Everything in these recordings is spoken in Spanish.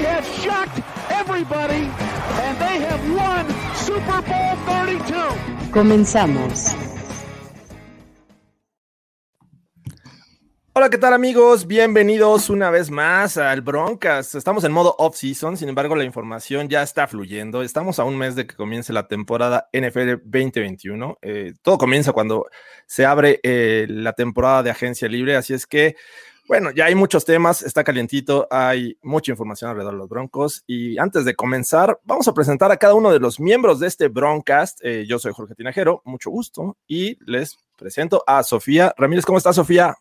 They have shocked everybody, and they have won Super Bowl 32. Comenzamos. Hola, ¿qué tal amigos? Bienvenidos una vez más al Broncas. Estamos en modo off-season, sin embargo la información ya está fluyendo. Estamos a un mes de que comience la temporada NFL 2021. Eh, todo comienza cuando se abre eh, la temporada de agencia libre, así es que, bueno, ya hay muchos temas, está calientito, hay mucha información alrededor de los Broncos. Y antes de comenzar, vamos a presentar a cada uno de los miembros de este Broncast. Eh, yo soy Jorge Tinajero, mucho gusto, y les presento a Sofía Ramírez. ¿Cómo está Sofía?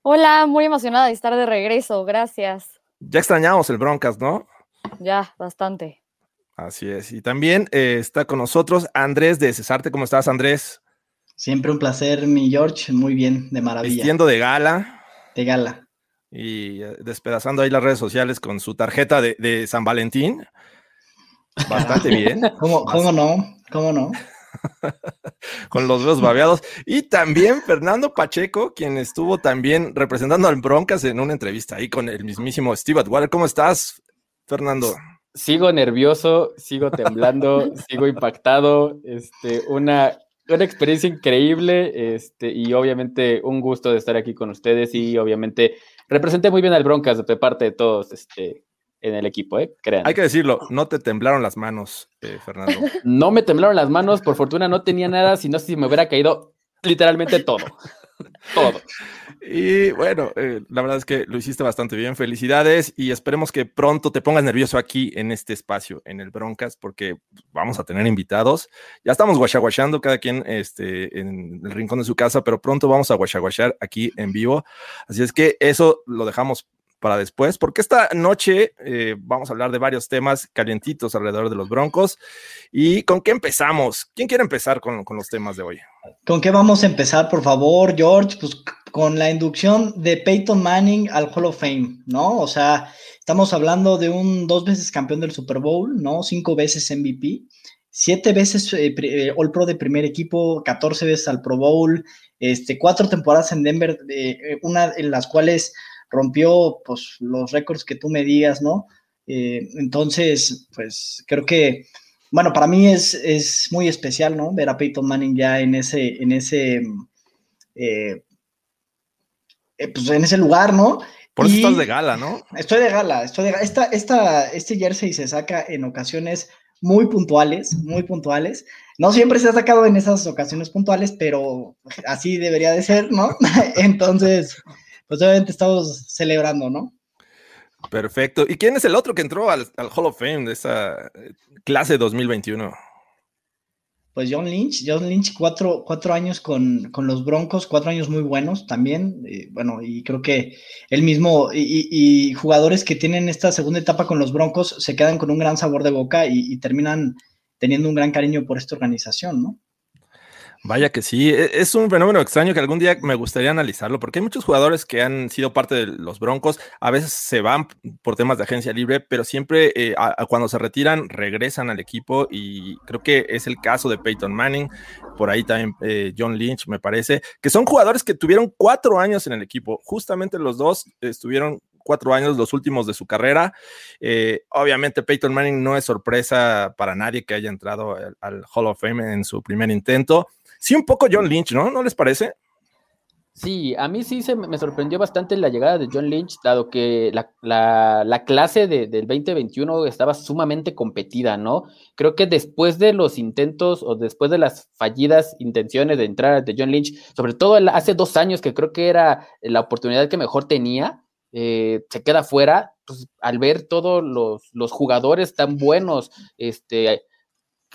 Hola, muy emocionada de estar de regreso, gracias. Ya extrañamos el Broncas, ¿no? Ya, bastante. Así es. Y también eh, está con nosotros Andrés de Cesarte. ¿Cómo estás, Andrés? Siempre un placer, mi George. Muy bien, de maravilla. Vistiendo de gala De gala. y eh, despedazando ahí las redes sociales con su tarjeta de, de San Valentín. Bastante bien. ¿Cómo, cómo no? ¿Cómo no? con los dedos babeados. Y también Fernando Pacheco, quien estuvo también representando al Broncas en una entrevista ahí con el mismísimo Steve Atwater. ¿Cómo estás, Fernando? sigo nervioso, sigo temblando, sigo impactado, este, una, una experiencia increíble, este, y obviamente un gusto de estar aquí con ustedes y obviamente representé muy bien al Broncas de parte de todos, este, en el equipo, ¿eh? Crean. Hay que decirlo, no te temblaron las manos, eh, Fernando. No me temblaron las manos, por fortuna no tenía nada, si no, si me hubiera caído literalmente todo. todo. Y bueno, eh, la verdad es que lo hiciste bastante bien. Felicidades y esperemos que pronto te pongas nervioso aquí en este espacio, en el Broncas, porque vamos a tener invitados. Ya estamos guachaguachando cada quien este, en el rincón de su casa, pero pronto vamos a guachaguachar aquí en vivo. Así es que eso lo dejamos para después, porque esta noche eh, vamos a hablar de varios temas calientitos alrededor de los Broncos. ¿Y con qué empezamos? ¿Quién quiere empezar con, con los temas de hoy? ¿Con qué vamos a empezar, por favor, George? Pues con la inducción de Peyton Manning al Hall of Fame, ¿no? O sea, estamos hablando de un dos veces campeón del Super Bowl, ¿no? Cinco veces MVP, siete veces eh, eh, All Pro de primer equipo, 14 veces al Pro Bowl, este, cuatro temporadas en Denver, eh, una en las cuales rompió pues, los récords que tú me digas, ¿no? Entonces, pues creo que, bueno, para mí es, es muy especial, ¿no? Ver a Peyton Manning ya en ese, en ese, eh, pues en ese lugar, ¿no? Por eso Y- estás de gala, ¿no? Estoy de gala, estoy de gala. Esta, esta, este jersey se saca en ocasiones muy puntuales, muy puntuales. No siempre se ha sacado en esas ocasiones puntuales, pero así debería de ser, ¿no? Entonces, pues obviamente estamos celebrando, ¿no? Perfecto. ¿Y quién es el otro que entró al, al Hall of Fame de esa eh, clase 2021? Pues John Lynch, John Lynch, cuatro, cuatro años con, con los Broncos, cuatro años muy buenos también. eh, bueno, y creo que él mismo y, y- y jugadores que tienen esta segunda etapa con los Broncos se quedan con un gran sabor de boca y, y terminan teniendo un gran cariño por esta organización, ¿no? Vaya que sí, e- es un fenómeno extraño que algún día me gustaría analizarlo, porque hay muchos jugadores que han sido parte de los Broncos, a veces se van por temas de agencia libre, pero siempre eh, cuando se retiran regresan al equipo y creo que es el caso de Peyton Manning, por ahí también eh, John Lynch me parece, que son jugadores que tuvieron cuatro años en el equipo, justamente los dos estuvieron cuatro años los últimos de su carrera. Eh, obviamente Peyton Manning no es sorpresa para nadie que haya entrado al Hall of Fame en su primer intento. Sí, un poco John Lynch, ¿no? ¿No les parece? Sí, a mí sí se me sorprendió bastante la llegada de John Lynch, dado que la, la- la clase de- del 2021 estaba sumamente competida, ¿no? Creo que después de los intentos o después de las fallidas intenciones de entrar de John Lynch, sobre todo hace dos años que creo que era la oportunidad que mejor tenía, eh, se queda fuera, pues al ver todos los, los jugadores tan buenos, este,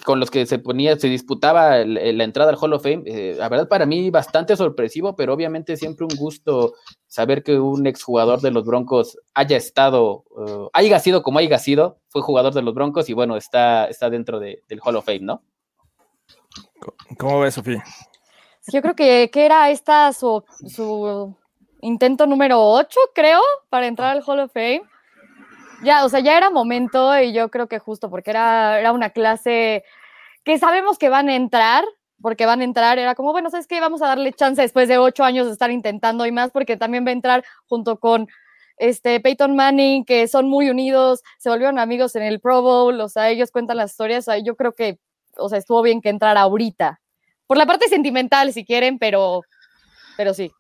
con los que se ponía, se disputaba la entrada al Hall of Fame. Eh, la verdad, para mí, bastante sorpresivo, pero obviamente siempre un gusto saber que un exjugador de los Broncos haya estado, uh, haya sido como haya sido, fue jugador de los Broncos y bueno, está, está dentro del Hall of Fame, ¿no? ¿Cómo ves, Sofía? Yo creo que, que era esta su, su intento número 8, creo, para entrar al Hall of Fame ya, o sea, ya era momento y yo creo que justo porque era, era una clase que sabemos que van a entrar, porque van a entrar, era como, bueno, ¿sabes qué? Vamos a darle chance después de ocho años de estar intentando y más, porque también va a entrar junto con este Peyton Manning, que son muy unidos, se volvieron amigos en el Pro Bowl, o sea, ellos cuentan las historias, o sea, yo creo que, o sea, estuvo bien que entrara ahorita. Por la parte sentimental, si quieren, pero, pero sí.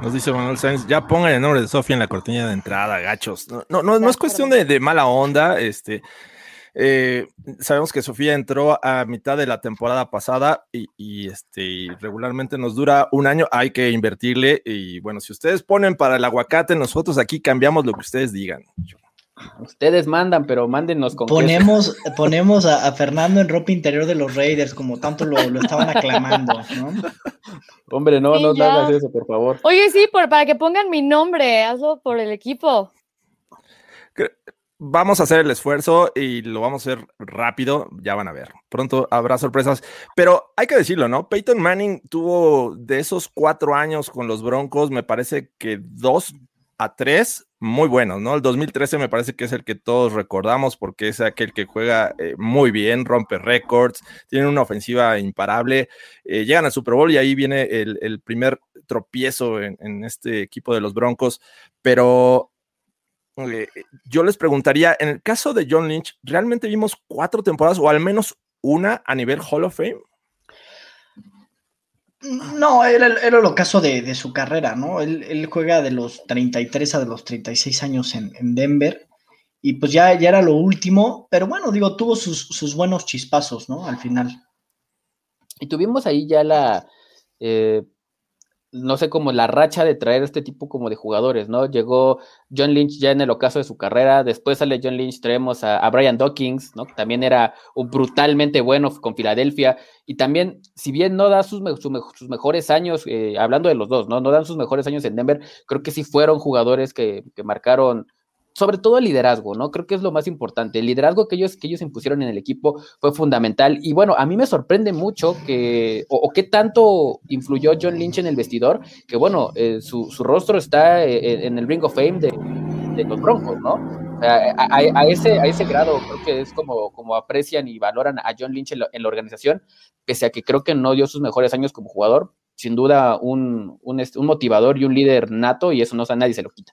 Nos dice Manuel Sáenz, ya pongan el nombre de Sofía en la cortina de entrada, gachos. No, no, no, no es cuestión de, mala onda. Este, eh, sabemos que Sofía entró a mitad de la temporada pasada y, este, regularmente nos dura un año. Hay que invertirle. Y bueno, si ustedes ponen para el aguacate, nosotros aquí cambiamos lo que ustedes digan. Ustedes mandan, pero mándenos con Ponemos, ponemos a, Fernando en ropa interior de los Raiders, como tanto lo, estaban aclamando, ¿no? Hombre, no, no, no hagas eso, por favor. Oye, sí, por, para que pongan mi nombre, hazlo por el equipo. Vamos a hacer el esfuerzo y lo vamos a hacer rápido, ya van a ver. Pronto habrá sorpresas, pero hay que decirlo, ¿no? Peyton Manning tuvo de esos cuatro años con los Broncos, me parece que dos a tres muy buenos, ¿no? El 2013 me parece que es el que todos recordamos porque es aquel que juega eh, muy bien, rompe récords, tiene una ofensiva imparable, eh, llegan al Super Bowl y ahí viene el, primer tropiezo en, este equipo de los Broncos, pero eh, yo les preguntaría, en el caso de John Lynch, ¿realmente vimos cuatro temporadas o al menos una a nivel Hall of Fame? No, era, era el ocaso de, su carrera, ¿no? Él, juega de los 33 a de los 36 años en, Denver y pues ya, ya era lo último, pero bueno, digo, tuvo sus, sus buenos chispazos, ¿no? Al final. Y tuvimos ahí ya la, eh, no sé, como la racha de traer este tipo como de jugadores, ¿no? Llegó John Lynch ya en el ocaso de su carrera, después sale John Lynch, traemos a, Brian Dawkins, ¿no? también era un brutalmente bueno con Filadelfia, y también, si bien no da sus, sus mejores años, eh, hablando de los dos, ¿no? No dan sus mejores años en Denver, creo que sí fueron jugadores que, que marcaron sobre todo el liderazgo, ¿no? Creo que es lo más importante. El liderazgo que ellos, que ellos impusieron en el equipo fue fundamental. Y bueno, a mí me sorprende mucho que, o, qué tanto influyó John Lynch en el vestidor, que bueno, eh, su, rostro está eh, en el Ring of Fame de, los Broncos, ¿no? A, ese, a ese grado creo que es como, como aprecian y valoran a John Lynch en la, organización, pese a que creo que no dio sus mejores años como jugador, sin duda un, un, motivador y un líder nato, y eso no a nadie se lo quita.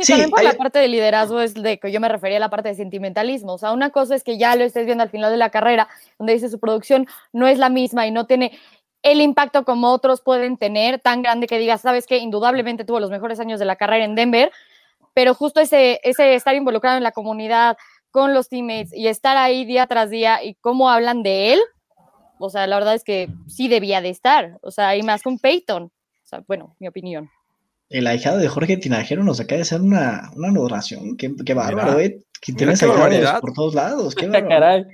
Sí, también por la parte de liderazgo es de que yo me refería a la parte de sentimentalismo. O sea, una cosa es que ya lo estés viendo al final de la carrera, donde dice su producción no es la misma y no tiene el impacto como otros pueden tener, tan grande que digas, sabes que indudablemente tuvo los mejores años de la carrera en Denver, pero justo ese, ese estar involucrado en la comunidad, con los teammates y estar ahí día tras día y cómo hablan de él, o sea, la verdad es que sí debía de estar, o sea, y más con Peyton, o sea, bueno, mi opinión el ahijado de Jorge Tinajero nos acaba de hacer una, una adoración. Qué, qué bárbaro, eh. Que tienes ahijados por todos lados. Qué bárbaro.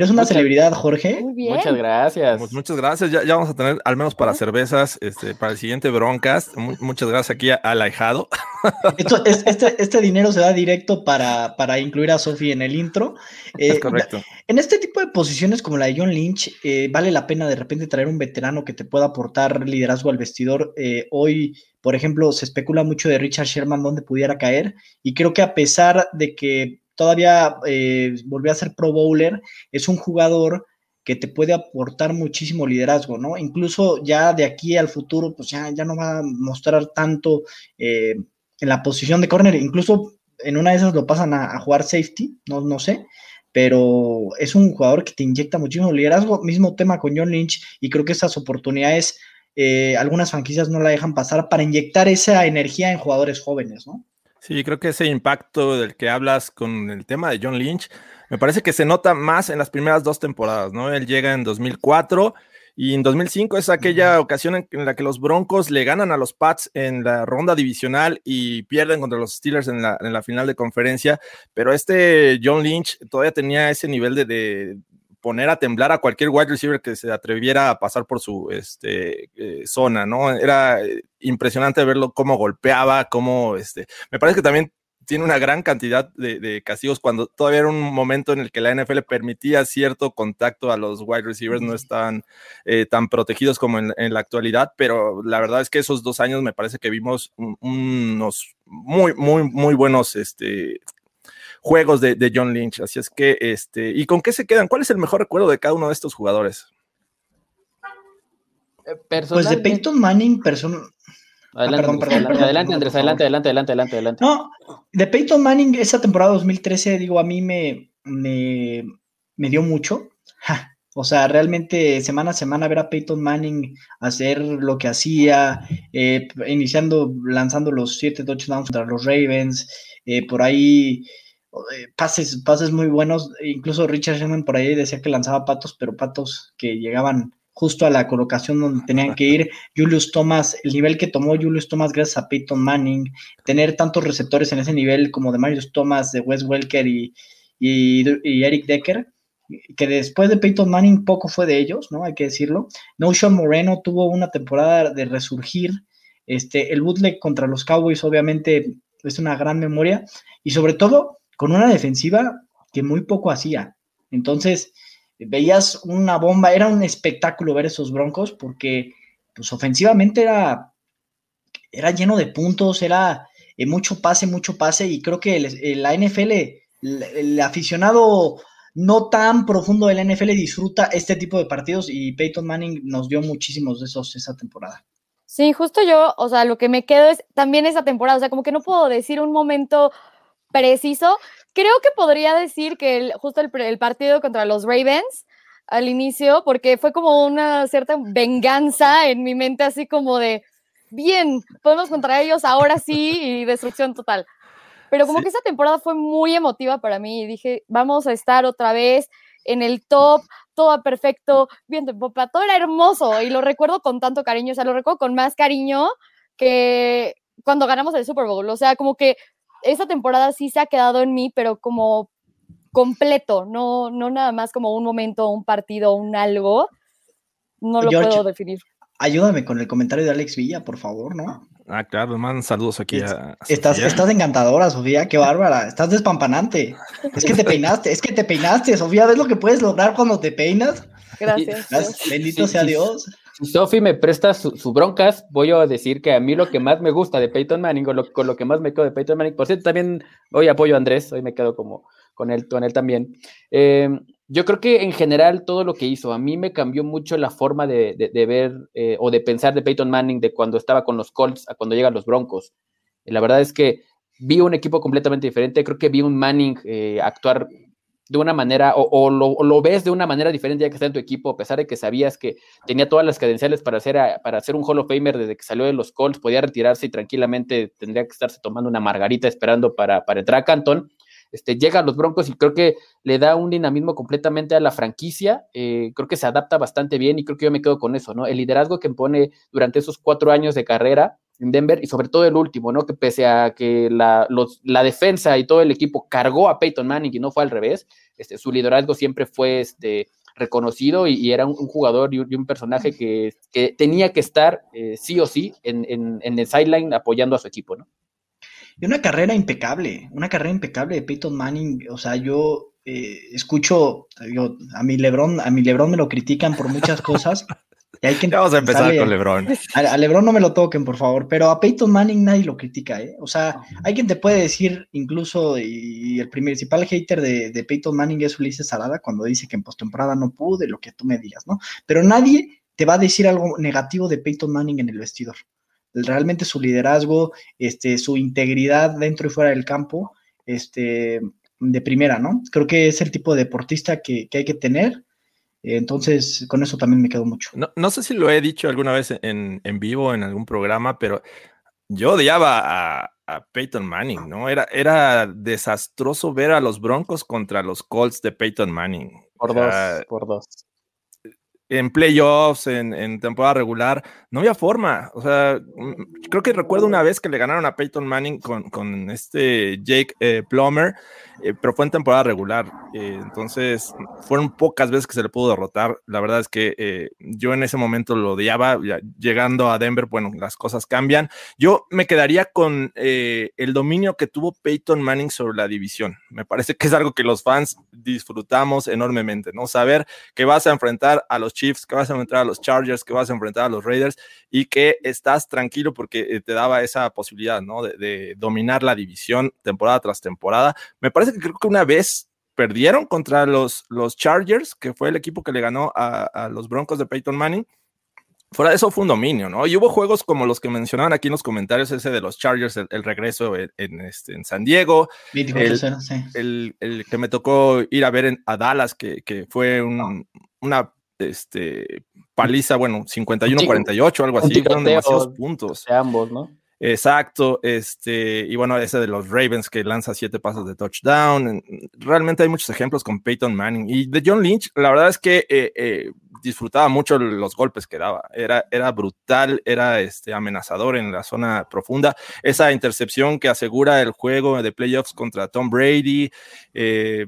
Eres una celebridad, Jorge. Muchas gracias. Pues muchas gracias. Ya, ya, vamos a tener, al menos para cervezas, este, para el siguiente broncast. muchas gracias aquí al ahijado. Esto, este, este dinero se da directo para, para incluir a Sophie en el intro. es eh, correcto. En este tipo de posiciones como la de John Lynch, eh, vale la pena de repente traer un veterano que te pueda aportar liderazgo al vestidor. Eh, hoy, por ejemplo, se especula mucho de Richard Sherman dónde pudiera caer. Y creo que a pesar de que todavía eh, volvió a ser Pro Bowler, es un jugador que te puede aportar muchísimo liderazgo, ¿no? Incluso ya de aquí al futuro, pues ya, ya no va a mostrar tanto eh, en la posición de corner, incluso en una de esas lo pasan a, jugar safety, no, no sé, pero es un jugador que te inyecta muchísimo liderazgo, mismo tema con John Lynch, y creo que esas oportunidades, eh, algunas franquicias no la dejan pasar para inyectar esa energía en jugadores jóvenes, ¿no? Sí, creo que ese impacto del que hablas con el tema de John Lynch, me parece que se nota más en las primeras dos temporadas, ¿no? Él llega en 2004 y en 2005 es aquella ocasión en, la que los Broncos le ganan a los Pats en la ronda divisional y pierden contra los Steelers en la, final de conferencia, pero este John Lynch todavía tenía ese nivel de, poner a temblar a cualquier wide receiver que se atreviera a pasar por su este, eh, zona, ¿no? Era eh, impresionante verlo cómo golpeaba, cómo, este, me parece que también tiene una gran cantidad de, castigos cuando todavía era un momento en el que la NFL permitía cierto contacto a los wide receivers, no estaban eh, tan protegidos como en, la actualidad, pero la verdad es que esos dos años me parece que vimos unos muy, muy, muy buenos este, juegos de, John Lynch. Así es que, este, ¿y con qué se quedan? ¿Cuál es el mejor recuerdo de cada uno de estos jugadores? Eh, pues de Peyton Manning, person Ah, adelante, adelante, Andrés, adelante, adelante, adelante, adelante, adelante. No, de Peyton Manning, esa temporada 2013, digo, a mí me, me, me dio mucho. O sea, realmente semana a semana ver a Peyton Manning hacer lo que hacía, eh, iniciando, lanzando los 7 touchdowns contra los Ravens, eh, por ahí pases, pases muy buenos. Incluso Richard Sherman por ahí decía que lanzaba patos, pero patos que llegaban justo a la colocación donde tenían que ir. Julius Thomas, el nivel que tomó Julius Thomas gracias a Peyton Manning, tener tantos receptores en ese nivel como de Marius Thomas, de Wes Welker y, Eric Decker, que después de Peyton Manning poco fue de ellos, ¿no? Hay que decirlo. No Sean Moreno tuvo una temporada de resurgir. Este, el bootleg contra los Cowboys, obviamente, es una gran memoria. Y sobre todo, con una defensiva que muy poco hacía. Entonces, veías una bomba, era un espectáculo ver esos Broncos porque pues ofensivamente era, era lleno de puntos, era eh, mucho pase, mucho pase y creo que la NFL, el, aficionado no tan profundo de la NFL disfruta este tipo de partidos y Peyton Manning nos dio muchísimos de esos esa temporada. Sí, justo yo, o sea, lo que me quedo es también esa temporada, o sea, como que no puedo decir un momento preciso, Creo que podría decir que justo el, partido contra los Ravens al inicio, porque fue como una cierta venganza en mi mente, así como de, bien, podemos contra ellos ahora sí y destrucción total. Pero como que esa temporada fue muy emotiva para mí y dije, vamos a estar otra vez en el top, todo perfecto, viento en popa, todo era hermoso y lo recuerdo con tanto cariño, o sea, lo recuerdo con más cariño que cuando ganamos el Super Bowl, o sea, como que esa temporada sí se ha quedado en mí, pero como completo, no, no nada más como un momento, un partido, un algo. No lo puedo definir. Ayúdame con el comentario de Alex Villa, por favor, ¿no? Ah, claro, mandan saludos aquí a, estás, estás encantadora, Sofía, qué bárbara. Estás despampanante. Es que te peinaste, es que te peinaste, Sofía. ¿Ves lo que puedes lograr cuando te peinas? Gracias. Bendito sea Dios. Si Sophie me presta su broncas, voy a decir que a mí lo que más me gusta de Peyton Manning, o lo, con lo que más me quedo de Peyton Manning, por cierto, también hoy apoyo a Andrés, hoy me quedo como con él, con él también. Eh, yo creo que en general todo lo que hizo, a mí me cambió mucho la forma de, ver eh, o de pensar de Peyton Manning de cuando estaba con los Colts a cuando llegan los Broncos. La verdad es que vi un equipo completamente diferente, creo que vi un Manning eh, actuar de una manera, o, lo, ves de una manera diferente ya que está en tu equipo, a pesar de que sabías que tenía todas las credenciales para ser, para ser un Hall of Famer desde que salió de los Colts, podía retirarse y tranquilamente tendría que estarse tomando una margarita esperando para, para entrar a Canton. Este, llega a los Broncos y creo que le da un dinamismo completamente a la franquicia, eh, creo que se adapta bastante bien y creo que yo me quedo con eso, ¿no? El liderazgo que pone durante esos cuatro años de carrera en Denver y sobre todo el último, ¿no? Que pese a que la, la defensa y todo el equipo cargó a Peyton Manning y no fue al revés, este, su liderazgo siempre fue este, reconocido y, era un, jugador y un, personaje que, tenía que estar eh, sí o sí en, en, el sideline apoyando a su equipo, ¿no? Y una carrera impecable, una carrera impecable de Peyton Manning, o sea, yo eh, escucho, a mi Lebron, a mi Lebron me lo critican por muchas cosas, Vamos a empezar con LeBron. A, LeBron no me lo toquen, por favor, pero a Peyton Manning nadie lo critica, ¿eh? O sea, hay quien te puede decir, incluso, y el principal hater de, de Peyton Manning es Ulises Salada, cuando dice que en postemporada no pude, lo que tú me digas, ¿no? Pero nadie te va a decir algo negativo de Peyton Manning en el vestidor. Realmente su liderazgo, este, su integridad dentro y fuera del campo, este, de primera, ¿no? Creo que es el tipo de deportista que, que hay que tener entonces, con eso también me quedo mucho. No, sé si lo he dicho alguna vez en, en vivo, en algún programa, pero yo odiaba a, Peyton Manning, ¿no? Era, era desastroso ver a los Broncos contra los Colts de Peyton Manning. Por dos, por dos. en playoffs, en, en, temporada regular, no había forma. O sea, creo que recuerdo una vez que le ganaron a Peyton Manning con, con este Jake eh, Plummer, eh, pero fue en temporada regular. Eh, entonces, fueron pocas veces que se le pudo derrotar. La verdad es que eh, yo en ese momento lo odiaba. Ya, llegando a Denver, bueno, las cosas cambian. Yo me quedaría con eh, el dominio que tuvo Peyton Manning sobre la división. Me parece que es algo que los fans disfrutamos enormemente, ¿no? Saber que vas a enfrentar a los Chiefs, que vas a enfrentar a los Chargers, que vas a enfrentar a los Raiders y que estás tranquilo porque eh, te daba esa posibilidad, ¿no? De, de, dominar la división temporada tras temporada. Me parece que creo que una vez perdieron contra los, los Chargers, que fue el equipo que le ganó a, a los Broncos de Peyton Manning. Fuera de eso fue un dominio, ¿no? Y hubo juegos como los que mencionaban aquí en los comentarios, ese de los Chargers, el, el regreso en, en, este, en, San Diego, el, sí. el, el, que me tocó ir a ver en, a Dallas, que, que fue un, una este, paliza, bueno, 51-48, algo así, fueron demasiados puntos. De ambos, ¿no? Exacto, este, y bueno, ese de los Ravens que lanza siete pasos de touchdown. Realmente hay muchos ejemplos con Peyton Manning. Y de John Lynch, la verdad es que eh, eh, disfrutaba mucho los golpes que daba. Era, era brutal, era este, amenazador en la zona profunda. Esa intercepción que asegura el juego de playoffs contra Tom Brady. Eh,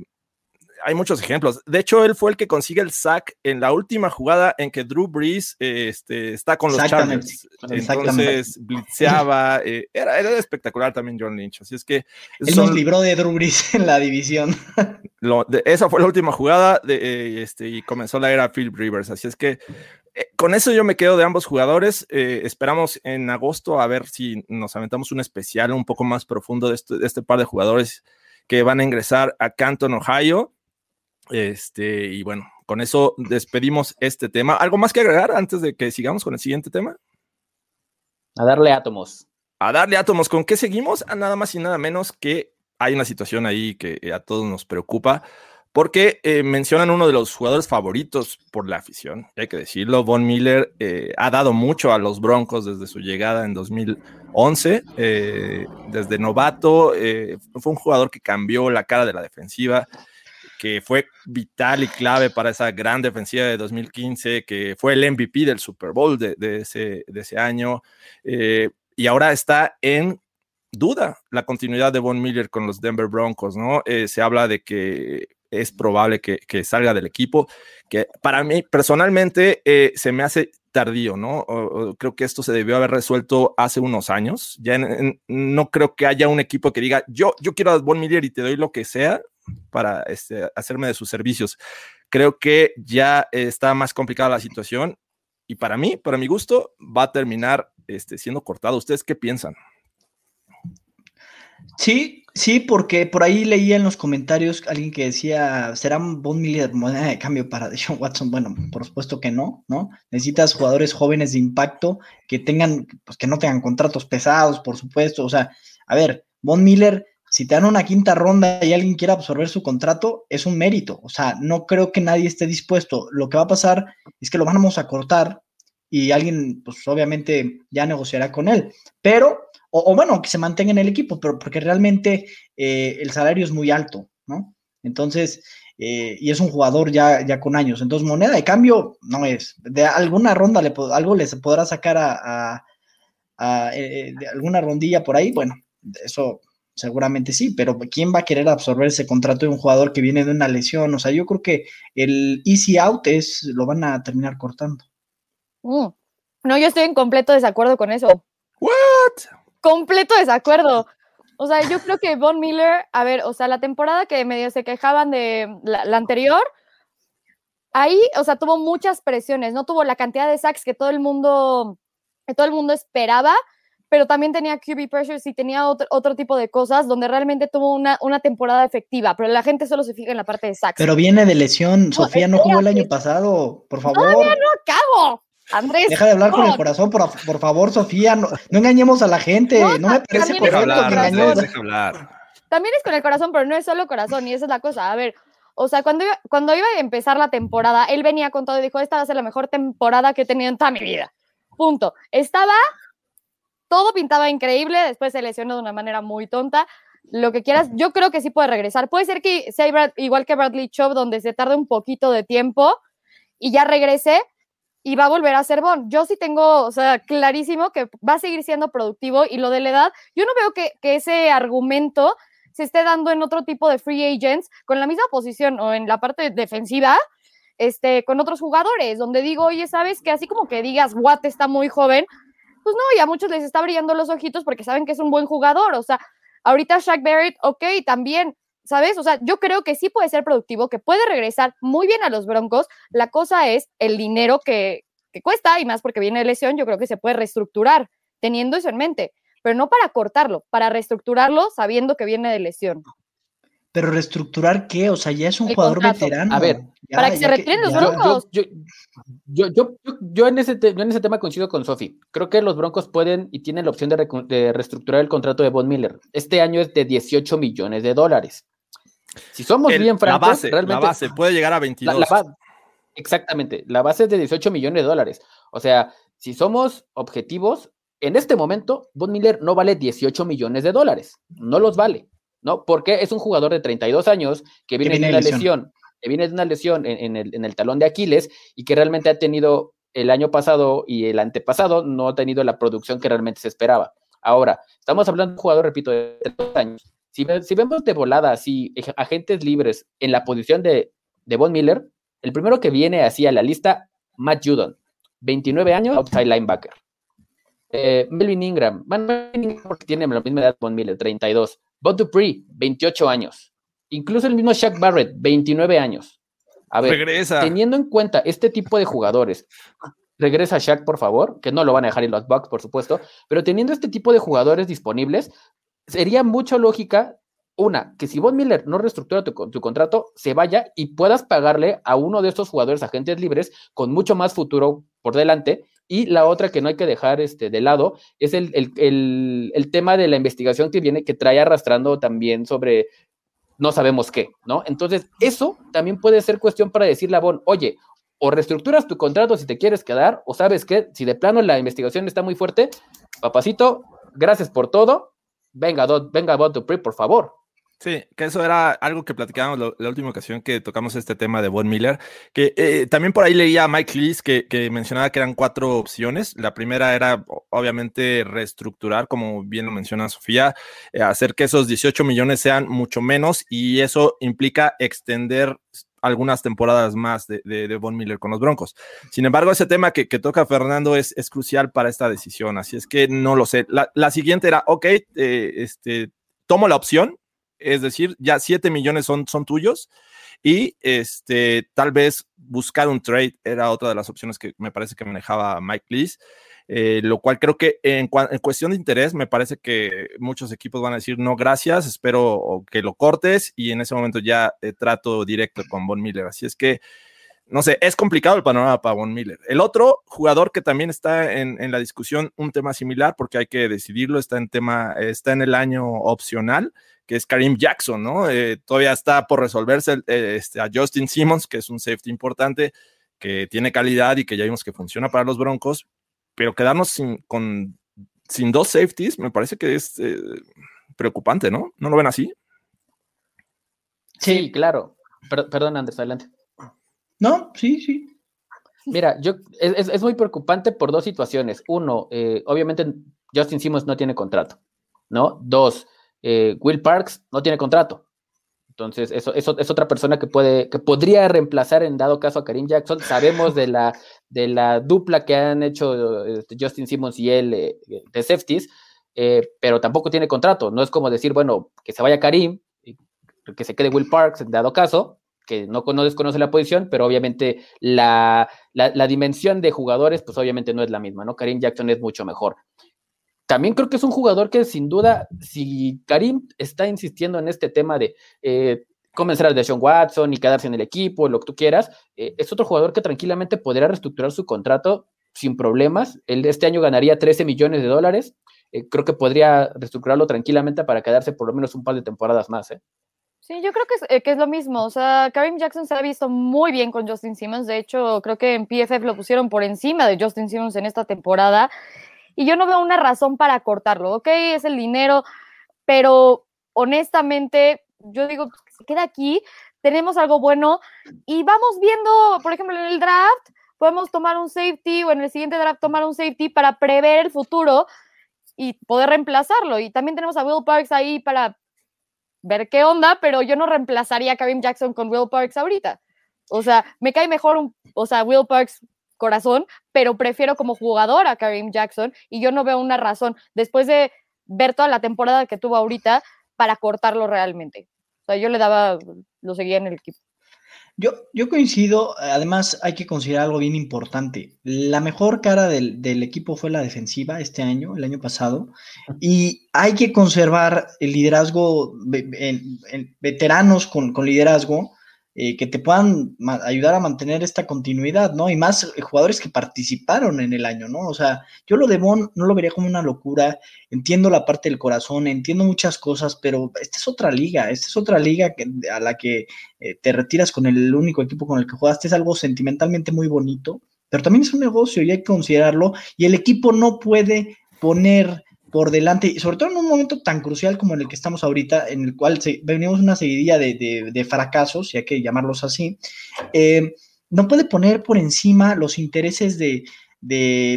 hay muchos ejemplos. De hecho, él fue el que consigue el sack en la última jugada en que Drew Brees eh, este, está con los Chargers. Entonces, blitzeaba. Eh, era, era, espectacular también John Lynch. Así es que. Él son, nos libró de Drew Brees en la división. Lo, de, esa fue la última jugada de, eh, este, y comenzó la era Phil Rivers. Así es que. Con eso yo me quedo de ambos jugadores. esperamos en agosto a ver si nos aventamos un especial un poco más profundo de este, de este par de jugadores que van a ingresar a Canton, Ohio. Este, y bueno, con eso despedimos este tema. ¿Algo más que agregar antes de que sigamos con el siguiente tema? A darle átomos. A darle átomos. ¿Con qué seguimos? A nada más y nada menos que hay una situación ahí que a todos nos preocupa. Porque eh, mencionan uno de los jugadores favoritos por la afición, hay que decirlo. Von Miller eh, ha dado mucho a los Broncos desde su llegada en 2011. Eh, desde novato, eh, fue un jugador que cambió la cara de la defensiva que fue vital y clave para esa gran defensiva de 2015, que fue el MVP del Super Bowl de, ese, de ese, año, eh, y ahora está en duda la continuidad de Von Miller con los Denver Broncos, ¿no? Eh, se habla de que es probable que, que, salga del equipo, que para mí personalmente eh, se me hace tardío, ¿no? Creo que esto se debió haber resuelto hace unos años. Ya no creo que haya un equipo que diga, yo, yo quiero a Von Miller y te doy lo que sea para este, hacerme de sus servicios. Creo que ya está más complicada la situación y para mí, para mi gusto, va a terminar este, siendo cortado. ¿Ustedes qué piensan? Sí, sí, porque por ahí leía en los comentarios alguien que decía, ¿será Von Miller moneda de cambio para Deshaun Watson? Bueno, por supuesto que no, ¿no? Necesitas jugadores jóvenes de impacto que tengan, pues que no tengan contratos pesados, por supuesto. O sea, a ver, Von Miller si te dan una quinta ronda y alguien quiere absorber su contrato, es un mérito. O sea, no creo que nadie esté dispuesto. Lo que va a pasar es que lo vamos a cortar y alguien, pues obviamente ya negociará con él. Pero, o, o bueno, que se mantenga en el equipo, pero porque realmente eh, el salario es muy alto, ¿no? Entonces, eh, y es un jugador ya, ya con años. Entonces, moneda de cambio no es. De alguna ronda le, algo les podrá sacar a, a, a eh, de alguna rondilla por ahí. Bueno, eso seguramente sí, pero ¿quién va a querer absorber ese contrato de un jugador que viene de una lesión? O sea, yo creo que el easy out es, lo van a terminar cortando. Mm. No, yo estoy en completo desacuerdo con eso. ¿What? Completo desacuerdo. O sea, yo creo que Von Miller, a ver, o sea, la temporada que medio se quejaban de la, la anterior, ahí, o sea, tuvo muchas presiones, no tuvo la cantidad de sacks que todo el mundo, que todo el mundo esperaba, pero también tenía QB pressures y tenía otro, otro tipo de cosas donde realmente tuvo una, una, temporada efectiva, pero la gente solo se fija en la parte de sacks. Pero viene de lesión, no, Sofía no jugó el año pasado, por favor. Todavía no acabo. Andrés. Deja de hablar con el corazón, por, por favor, Sofía, no, no, engañemos a la gente, no, no me parece correcto hablar, que engañemos. También es con el corazón, pero no es solo corazón, y esa es la cosa. A ver, o sea, cuando iba, cuando iba a empezar la temporada, él venía con todo y dijo, esta va a ser la mejor temporada que he tenido en toda mi vida. Punto. Estaba todo pintaba increíble, después se lesionó de una manera muy tonta. Lo que quieras, yo creo que sí puede regresar. Puede ser que sea igual que Bradley Chubb, donde se tarde un poquito de tiempo y ya regrese, y va a volver a ser Bon. Yo sí tengo, o sea, clarísimo que va a seguir siendo productivo y lo de la edad, yo no veo que, que ese argumento se esté dando en otro tipo de free agents con la misma posición o en la parte defensiva, este, con otros jugadores, donde digo, oye, ¿sabes que Así como que digas, Watt está muy joven, pues no, y a muchos les está brillando los ojitos porque saben que es un buen jugador, o sea, ahorita Shaq Barrett, ok, también, ¿sabes? O sea, yo creo que sí puede ser productivo, que puede regresar muy bien a los Broncos. La cosa es el dinero que, que cuesta y más porque viene de lesión, yo creo que se puede reestructurar teniendo eso en mente, pero no para cortarlo, para reestructurarlo sabiendo que viene de lesión. Pero reestructurar qué, o sea, ya es un jugador veterano. A ver, para que se retiren los Broncos. Yo, yo, yo, yo, en ese en ese tema coincido con Sofi. Creo que los Broncos pueden y tienen la opción de, de, reestructurar el contrato de Von Miller. Este año es de 18 millones de dólares. Si somos bien francos, la base, realmente, la base puede llegar a 22. La, exactamente, la base es de 18 millones de dólares. O sea, si somos objetivos, en este momento, Von Miller no vale 18 millones de dólares. No los vale, ¿no? Porque es un jugador de 32 años que viene, de una lesión. que viene de una lesión en, el, en el talón de Aquiles y que realmente ha tenido el año pasado y el antepasado no ha tenido la producción que realmente se esperaba. Ahora, estamos hablando de un jugador, repito, de 32 años si, vemos de volada así agentes libres en la posición de, de Von Miller, el primero que viene así a la lista, Matt Judon, 29 años, outside linebacker. Eh, Melvin Ingram, Melvin Ingram porque tiene la misma edad Von Miller, 32. Bob Dupree, 28 años. Incluso el mismo Shaq Barrett, 29 años. A ver, regresa. teniendo en cuenta este tipo de jugadores, regresa Shaq, por favor, que no lo van a dejar en los Bucks, por supuesto, pero teniendo este tipo de jugadores disponibles, sería mucha lógica, una, que si Von Miller no reestructura tu, contrato, se vaya y puedas pagarle a uno de estos jugadores agentes libres con mucho más futuro por delante. Y la otra que no hay que dejar este, de lado es el, el, tema de la investigación que viene, que trae arrastrando también sobre no sabemos qué, ¿no? Entonces, eso también puede ser cuestión para decirle a Von, oye, o reestructuras tu contrato si te quieres quedar, o sabes que si de plano la investigación está muy fuerte, papacito, gracias por todo, venga, venga, Bob Dupree, por favor. Sí, que eso era algo que platicábamos la, última ocasión que tocamos este tema de Von Miller, que eh, también por ahí leía a Mike Lees que, que, mencionaba que eran cuatro opciones. La primera era obviamente reestructurar, como bien lo menciona Sofía, eh, hacer que esos 18 millones sean mucho menos y eso implica extender algunas temporadas más de, de, Von Miller con los Broncos. Sin embargo, ese tema que, toca Fernando es, es, crucial para esta decisión, así es que no lo sé. La, siguiente era, ok, eh, este, tomo la opción, es decir, ya 7 millones son, son tuyos y este, tal vez buscar un trade era otra de las opciones que me parece que manejaba Mike Lees. Eh, lo cual creo que en, cuestión de interés me parece que muchos equipos van a decir no gracias, espero que lo cortes y en ese momento ya eh, trato directo con Von Miller. Así es que, no sé, es complicado el panorama para Von Miller. El otro jugador que también está en, la discusión, un tema similar porque hay que decidirlo, está en tema, está en el año opcional que es Karim Jackson, ¿no? Eh, todavía está por resolverse este, a Justin Simmons, que es un safety importante, que tiene calidad y que ya vimos que funciona para los Broncos, pero quedarnos sin, con, sin dos safeties me parece que es eh, preocupante, ¿no? ¿No lo ven así? Sí, claro. perdón, Andrés, adelante. No, sí, sí. Mira, yo, es, muy preocupante por dos situaciones. Uno, eh, obviamente Justin Simmons no tiene contrato, ¿no? Dos, eh, Will Parks no tiene contrato. Entonces, eso, eso, es otra persona que puede, que podría reemplazar en dado caso a Karim Jackson. Sabemos de la, de la dupla que han hecho este, Justin Simmons y él eh, de safeties, eh, pero tampoco tiene contrato. No es como decir, bueno, que se vaya Karim, que se quede Will Parks en dado caso, que no, no desconoce la posición, pero obviamente la, la, dimensión de jugadores, pues obviamente no es la misma, ¿no? Karim Jackson es mucho mejor también creo que es un jugador que sin duda, si Karim está insistiendo en este tema de eh, comenzar a Sean Watson y quedarse en el equipo, lo que tú quieras, eh, es otro jugador que tranquilamente podría reestructurar su contrato sin problemas. Él este año ganaría 13 millones de dólares. Eh, creo que podría reestructurarlo tranquilamente para quedarse por lo menos un par de temporadas más. Sí, yo creo que es, que es, lo mismo. O sea, Karim Jackson se ha visto muy bien con Justin Simmons. De hecho, creo que en PFF lo pusieron por encima de Justin Simmons en esta temporada y yo no veo una razón para cortarlo, ¿ok? Es el dinero, pero honestamente, yo digo, se queda aquí, tenemos algo bueno y vamos viendo, por ejemplo, en el draft, podemos tomar un safety o en el siguiente draft tomar un safety para prever el futuro y poder reemplazarlo. Y también tenemos a Will Parks ahí para ver qué onda, pero yo no reemplazaría a Karim Jackson con Will Parks ahorita. O sea, me cae mejor un, o sea, Will Parks corazón, pero prefiero como jugador a Karim Jackson y yo no veo una razón después de ver toda la temporada que tuvo ahorita para cortarlo realmente. O sea, yo le daba, lo seguía en el equipo. Yo, yo coincido, además hay que considerar algo bien importante. La mejor cara del, del, equipo fue la defensiva este año, el año pasado, y hay que conservar el liderazgo, en, en veteranos con, con liderazgo, eh, que te puedan ayudar a mantener esta continuidad, ¿no? Y más eh, jugadores que participaron en el año, ¿no? O sea, yo lo de Bon no lo vería como una locura, entiendo la parte del corazón, entiendo muchas cosas, pero esta es otra liga, esta es otra liga a la que eh, te retiras con el único equipo con el que jugaste, es algo sentimentalmente muy bonito, pero también es un negocio y hay que considerarlo, y el equipo no puede poner por delante, y sobre todo en un momento tan crucial como en el que estamos ahorita, en el cual venimos una seguidilla de, fracasos, si hay que llamarlos así, eh, no puede poner por encima los intereses de,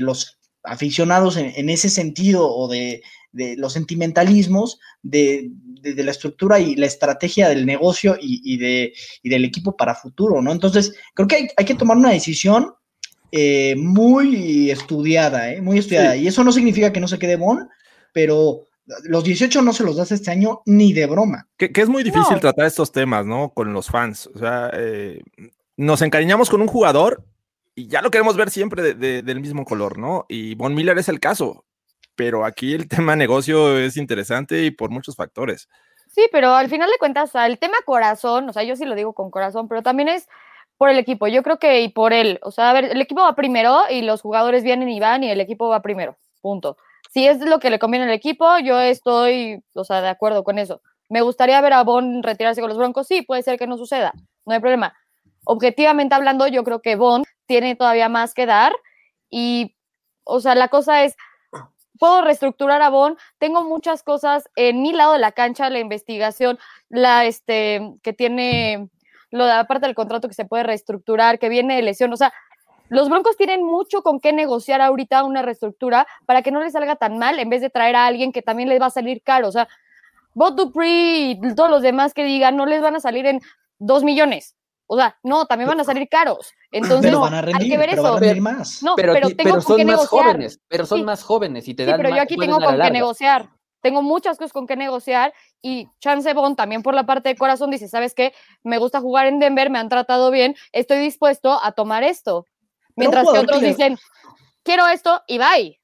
los aficionados en, ese sentido o de, los sentimentalismos de, la estructura y la estrategia del negocio y, de, del equipo para futuro, ¿no? Entonces, creo que hay, que tomar una decisión eh, muy estudiada, ¿eh? muy estudiada. Y eso no significa que no se quede Bon, pero los 18 no se los das este año ni de broma. Que, es muy difícil tratar estos temas, ¿no? Con los fans. O sea, eh, nos encariñamos con un jugador y ya lo queremos ver siempre del mismo color, ¿no? Y Von Miller es el caso. Pero aquí el tema negocio es interesante y por muchos factores. Sí, pero al final de cuentas, el tema corazón, o sea, yo sí lo digo con corazón, pero también es por el equipo. Yo creo que y por él. O sea, a ver, el equipo va primero y los jugadores vienen y van y el equipo va primero. Punto si es lo que le conviene al equipo, yo estoy, o sea, de acuerdo con eso. Me gustaría ver a Bond retirarse con los Broncos, sí, puede ser que no suceda, no hay problema. Objetivamente hablando, yo creo que Bond tiene todavía más que dar y, o sea, la cosa es, puedo reestructurar a Bond, tengo muchas cosas en mi lado de la cancha, la investigación, la, este, que tiene, lo de aparte del contrato que se puede reestructurar, que viene de lesión, o sea, los Broncos tienen mucho con qué negociar ahorita una reestructura para que no les salga tan mal en vez de traer a alguien que también les va a salir caro. O sea, Bob Dupree y todos los demás que digan no les van a salir en dos millones. O sea, no, también van a salir caros. Entonces, pero van a rendir, hay que ver pero eso. Van a rendir más. No, pero, tengo son más negociar. jóvenes, pero son más jóvenes y te sí, dan pero más, yo aquí tengo con qué negociar. Tengo muchas cosas con qué negociar y Chance Bond también por la parte de corazón dice, ¿sabes qué? Me gusta jugar en Denver, me han tratado bien, estoy dispuesto a tomar esto. Mientras que otros dicen, quiero esto y bye.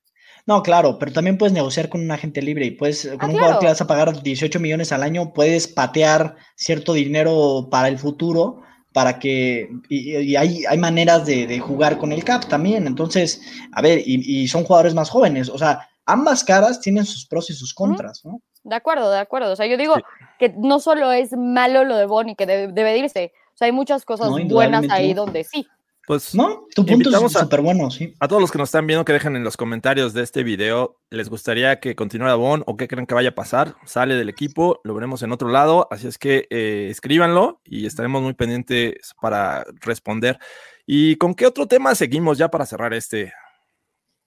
No, claro, pero también puedes negociar con un agente libre y puedes, con ah, un jugador que vas a pagar 18 millones al año, puedes patear cierto dinero para el futuro, para que, y, hay, hay, maneras de, jugar con el cap también, entonces, a ver, y, son jugadores más jóvenes, o sea, ambas caras tienen sus pros y sus contras, ¿no? De acuerdo, de acuerdo, o sea, yo digo que no solo es malo lo de Bonnie, que debe, irse, o sea, hay muchas cosas buenas ahí donde sí, pues no, tu punto es súper bueno, sí. A todos los que nos están viendo que dejen en los comentarios de este video, ¿les gustaría que continuara Bon o qué creen que vaya a pasar? Sale del equipo, lo veremos en otro lado, así es que eh, escríbanlo y estaremos muy pendientes para responder. ¿Y con qué otro tema seguimos ya para cerrar este?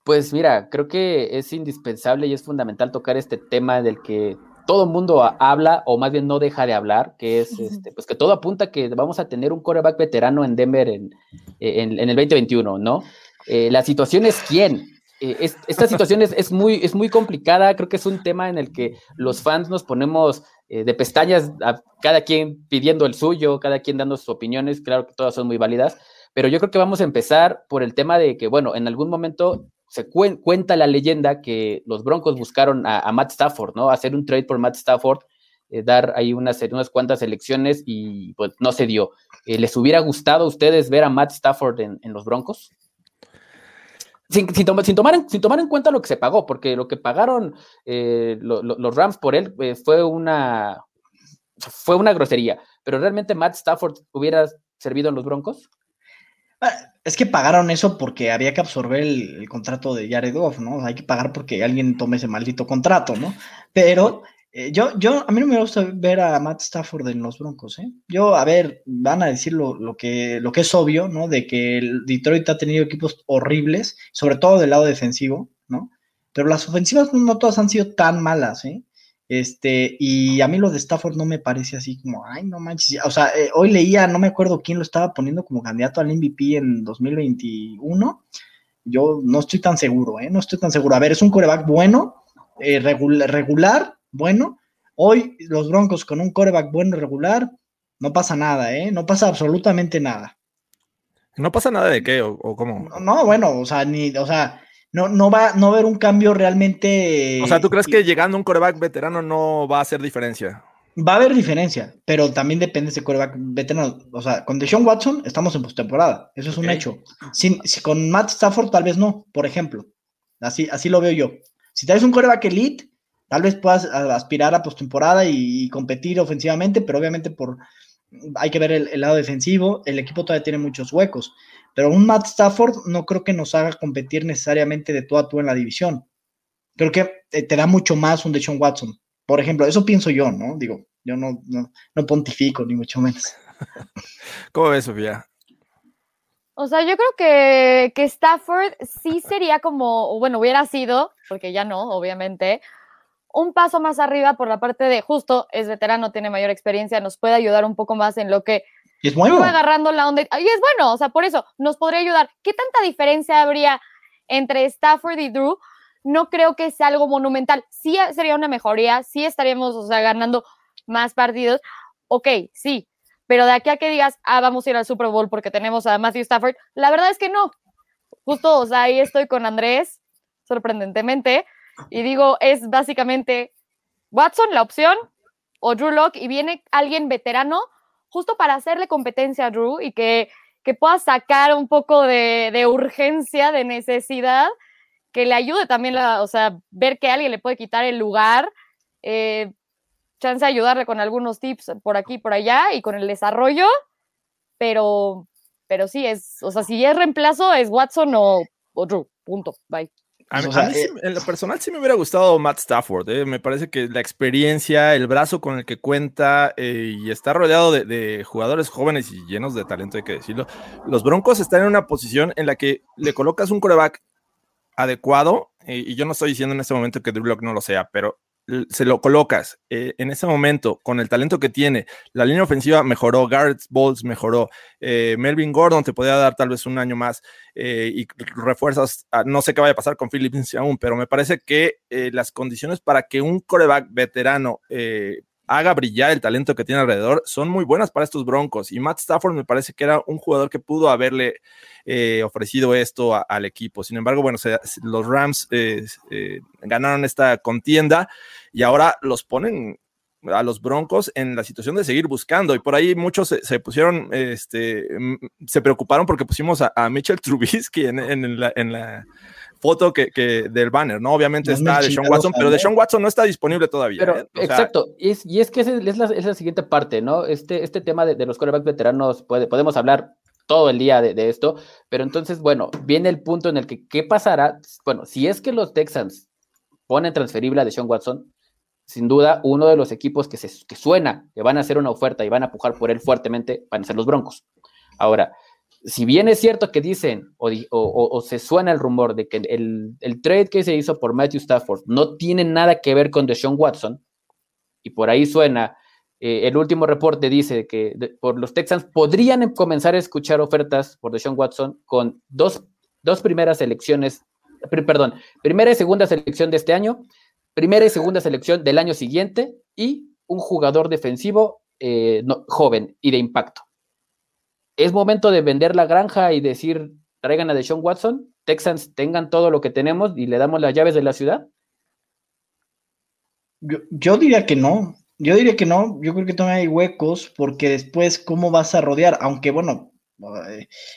Pues mira, creo que es indispensable y es fundamental tocar este tema del que todo el mundo habla, o más bien no deja de hablar, que es este, pues que todo apunta que vamos a tener un coreback veterano en Denver en, en, el 2021, ¿no? Eh, la situación es quién. Eh, esta situación es, muy, es muy complicada, creo que es un tema en el que los fans nos ponemos eh, de pestañas, a cada quien pidiendo el suyo, cada quien dando sus opiniones, claro que todas son muy válidas, pero yo creo que vamos a empezar por el tema de que, bueno, en algún momento se cuenta la leyenda que los Broncos buscaron a, Matt Stafford, ¿no? Hacer un trade por Matt Stafford, eh, dar ahí unas, unas cuantas elecciones y pues no se dio. Eh, ¿Les hubiera gustado a ustedes ver a Matt Stafford en, los Broncos? Sin, tomar en, sin, tomar en, cuenta lo que se pagó, porque lo que pagaron eh, los Rams por él fue, una, fue una grosería. Pero realmente Matt Stafford hubiera servido en los Broncos? Es que pagaron eso porque había que absorber el, contrato de Jared Goff, ¿no? hay que pagar porque alguien tome ese maldito contrato, ¿no? Pero Eh, yo, yo, a mí no me gusta ver a Matt Stafford en los Broncos, ¿eh? Yo, a ver, van a decir lo, lo, que, lo que es obvio, ¿no? De que el Detroit ha tenido equipos horribles, sobre todo del lado defensivo, ¿no? Pero las ofensivas no todas han sido tan malas, ¿eh? Este, y a mí lo de Stafford no me parece así como, ay, no manches. O sea, eh, hoy leía, no me acuerdo quién lo estaba poniendo como candidato al MVP en 2021. Yo no estoy tan seguro, ¿eh? No estoy tan seguro. A ver, es un coreback bueno, eh, regular, regular, bueno. Hoy los Broncos con un coreback bueno, regular, no pasa nada, ¿eh? No pasa absolutamente nada. ¿No pasa nada de qué o, o cómo? No, no, bueno, o sea, ni, o sea, no, no va no va a haber un cambio realmente. O sea, ¿tú crees que llegando un coreback veterano no va a hacer diferencia? Va a haber diferencia, pero también depende de ese coreback veterano. O sea, con Deshaun Watson estamos en postemporada, eso es un hecho. Sin, si, con Matt Stafford tal vez no, por ejemplo. Así, así lo veo yo. Si traes un coreback elite, tal vez puedas aspirar a postemporada y, y competir ofensivamente, pero obviamente por hay que ver el, el, lado defensivo, el equipo todavía tiene muchos huecos. Pero un Matt Stafford no creo que nos haga competir necesariamente de tú a tú en la división. Creo que te da mucho más un Deshaun Watson. Por ejemplo, eso pienso yo, ¿no? Digo, yo no, no, no pontifico, ni mucho menos. ¿Cómo ves, Sofía? O sea, yo creo que, que Stafford sí sería como, bueno, hubiera sido, porque ya no, obviamente, un paso más arriba por la parte de justo es veterano, tiene mayor experiencia, nos puede ayudar un poco más en lo que y es bueno. agarrando la onda. Y es bueno, o sea, por eso nos podría ayudar. ¿Qué tanta diferencia habría entre Stafford y Drew? No creo que sea algo monumental. Sí sería una mejoría, sí estaríamos, o sea, ganando más partidos. Ok, sí, pero de aquí a que digas, ah, vamos a ir al Super Bowl porque tenemos a Matthew Stafford, la verdad es que no. Justo, o sea, ahí estoy con Andrés, sorprendentemente, y digo, es básicamente Watson la opción o Drew Locke y viene alguien veterano justo para hacerle competencia a Drew y que, que pueda sacar un poco de, urgencia, de necesidad, que le ayude también, la, o sea, ver que alguien le puede quitar el lugar, eh, chance de ayudarle con algunos tips por aquí, por allá y con el desarrollo, pero, pero sí, es, o sea, si es reemplazo, es Watson o, o Drew, punto, bye. A mí, o sea, a mí sí, en lo personal sí me hubiera gustado Matt Stafford. ¿eh? Me parece que la experiencia, el brazo con el que cuenta eh, y está rodeado de, de, jugadores jóvenes y llenos de talento, hay que decirlo. Los Broncos están en una posición en la que le colocas un coreback adecuado, eh, y yo no estoy diciendo en este momento que Drew Lock no lo sea, pero se lo colocas eh, en ese momento con el talento que tiene, la línea ofensiva mejoró, Garrett Bowles mejoró, eh, Melvin Gordon te podía dar tal vez un año más eh, y refuerzas, a, no sé qué vaya a pasar con Phillips aún, pero me parece que las condiciones para que un coreback veterano haga brillar el talento que tiene alrededor son muy buenas para estos Broncos. Y Matt Stafford me parece que era un jugador que pudo haberle eh, ofrecido esto al equipo. Sin embargo, bueno, los Rams eh, eh, ganaron esta contienda y ahora los ponen a los Broncos en la situación de seguir buscando y por ahí muchos se, pusieron, este, se preocuparon porque pusimos a, a Mitchell Trubisky en la foto que, que, del banner, ¿no? Obviamente no está de Sean Watson, pero de Sean Watson no está disponible todavía. Pero, ¿eh? o exacto, y, es, y es que es, es, la, es, la, siguiente parte, ¿no? Este, este tema de, de los quarterbacks veteranos, puede, podemos hablar todo el día de, de, esto, pero entonces, bueno, viene el punto en el que, ¿qué pasará? Bueno, si es que los Texans ponen transferible a Deshaun Watson, sin duda, uno de los equipos que, se, que suena que van a hacer una oferta y van a pujar por él fuertemente van a ser los Broncos. Ahora, si bien es cierto que dicen o, se suena el rumor de que el, trade que se hizo por Matthew Stafford no tiene nada que ver con Deshaun Watson, y por ahí suena, eh, el último reporte dice que por los Texans podrían comenzar a escuchar ofertas por Deshaun Watson con dos, dos primeras elecciones, perdón, primera y segunda selección de este año, primera y segunda selección del año siguiente y un jugador defensivo eh, joven y de impacto. Es momento de vender la granja y decir, traigan a Deshaun Watson, Texans tengan todo lo que tenemos y le damos las llaves de la ciudad. Yo, yo diría que no. Yo diría que no. Yo creo que todavía hay huecos porque después, ¿cómo vas a rodear? Aunque bueno,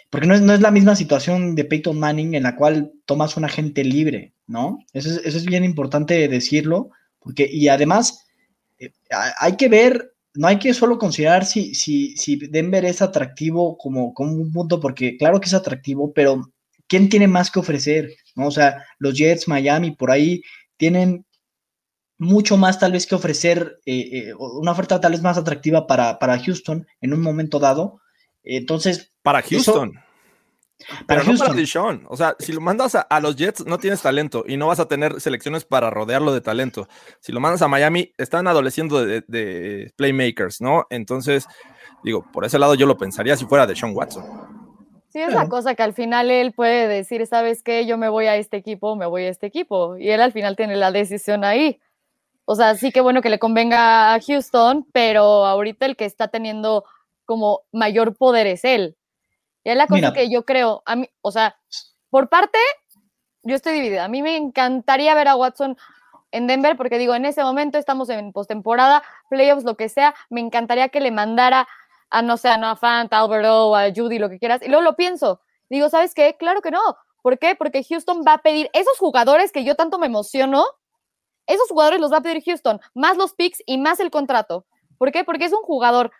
porque no es, no es, la misma situación de Peyton Manning en la cual tomas un agente libre, ¿no? Eso es, eso es bien importante decirlo, porque, y además, eh, hay que ver, no hay que solo considerar si, si, si Denver es atractivo como, como un punto, porque claro que es atractivo, pero ¿quién tiene más que ofrecer? ¿no? O sea, los Jets, Miami, por ahí tienen mucho más tal vez que ofrecer eh, eh, una oferta tal vez más atractiva para, para Houston en un momento dado. Entonces. Para Houston. Pero no para Dishon. O sea, si lo mandas a, los Jets, no tienes talento y no vas a tener selecciones para rodearlo de talento. Si lo mandas a Miami, están adoleciendo de, playmakers, ¿no? Entonces, digo, por ese lado yo lo pensaría si fuera de Sean Watson. Sí, es la cosa que al final él puede decir, ¿sabes qué? Yo me voy a este equipo, me voy a este equipo. Y él al final tiene la decisión ahí. O sea, sí que bueno que le convenga a Houston, pero ahorita el que está teniendo como mayor poder es él. Y es la cosa que yo creo, a mí, o sea, por parte, yo estoy dividida. A mí me encantaría ver a Watson en Denver, porque digo, en ese momento estamos en postemporada, playoffs, lo que sea, me encantaría que le mandara a, no sé, a Noah Fant, a Alberto, a Judy, lo que quieras, y luego lo pienso. Digo, ¿sabes qué? Claro que no. ¿Por qué? Porque Houston va a pedir esos jugadores que yo tanto me emociono, esos jugadores los va a pedir Houston, más los picks y más el contrato. ¿Por qué? Porque es un jugador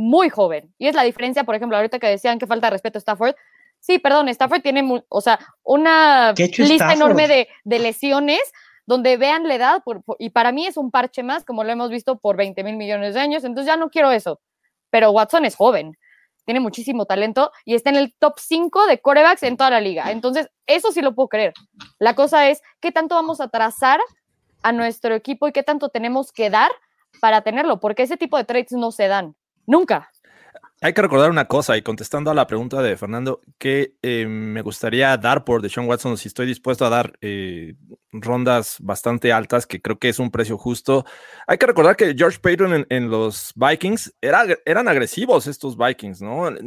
muy joven. Y es la diferencia, por ejemplo, ahorita que decían que falta de respeto a Stafford. Sí, perdón, Stafford tiene, o sea, una lista enorme de, lesiones donde vean la edad, y para mí es un parche más, como lo hemos visto por 20 mil millones de años, entonces ya no quiero eso. Pero Watson es joven, tiene muchísimo talento y está en el top 5 de corebacks en toda la liga. Entonces, eso sí lo puedo creer. La cosa es, ¿qué tanto vamos a trazar a nuestro equipo y qué tanto tenemos que dar para tenerlo? Porque ese tipo de trades no se dan. Nunca. Hay que recordar una cosa y contestando a la pregunta de Fernando, que eh, me gustaría dar por Deshaun Watson si estoy dispuesto a dar eh, rondas bastante altas, que creo que es un precio justo. Hay que recordar que George Payton en, los Vikings era, eran agresivos estos Vikings, ¿no? Eh,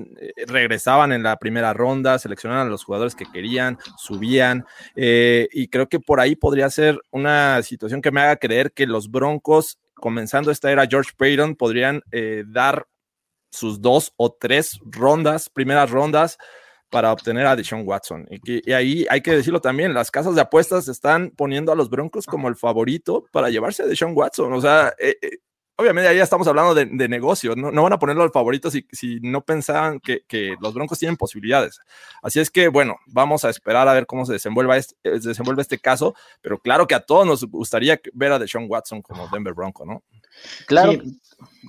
regresaban en la primera ronda, seleccionaban a los jugadores que querían, subían, y creo que por ahí podría ser una situación que me haga creer que los Broncos comenzando esta era George Payton, podrían dar sus dos o tres rondas, primeras rondas, para obtener a Deshaun Watson. Y, ahí hay que decirlo también, las casas de apuestas están poniendo a los Broncos como el favorito para llevarse a Deshaun Watson. O sea, eh, eh, obviamente ahí ya estamos hablando de, negocio, ¿no? no, van a ponerlo al favorito si, si no pensaban que, que, los Broncos tienen posibilidades. Así es que, bueno, vamos a esperar a ver cómo se desenvuelva este, eh, desenvuelve este caso, pero claro que a todos nos gustaría ver a Deshaun Watson como Denver Bronco, ¿no? Claro.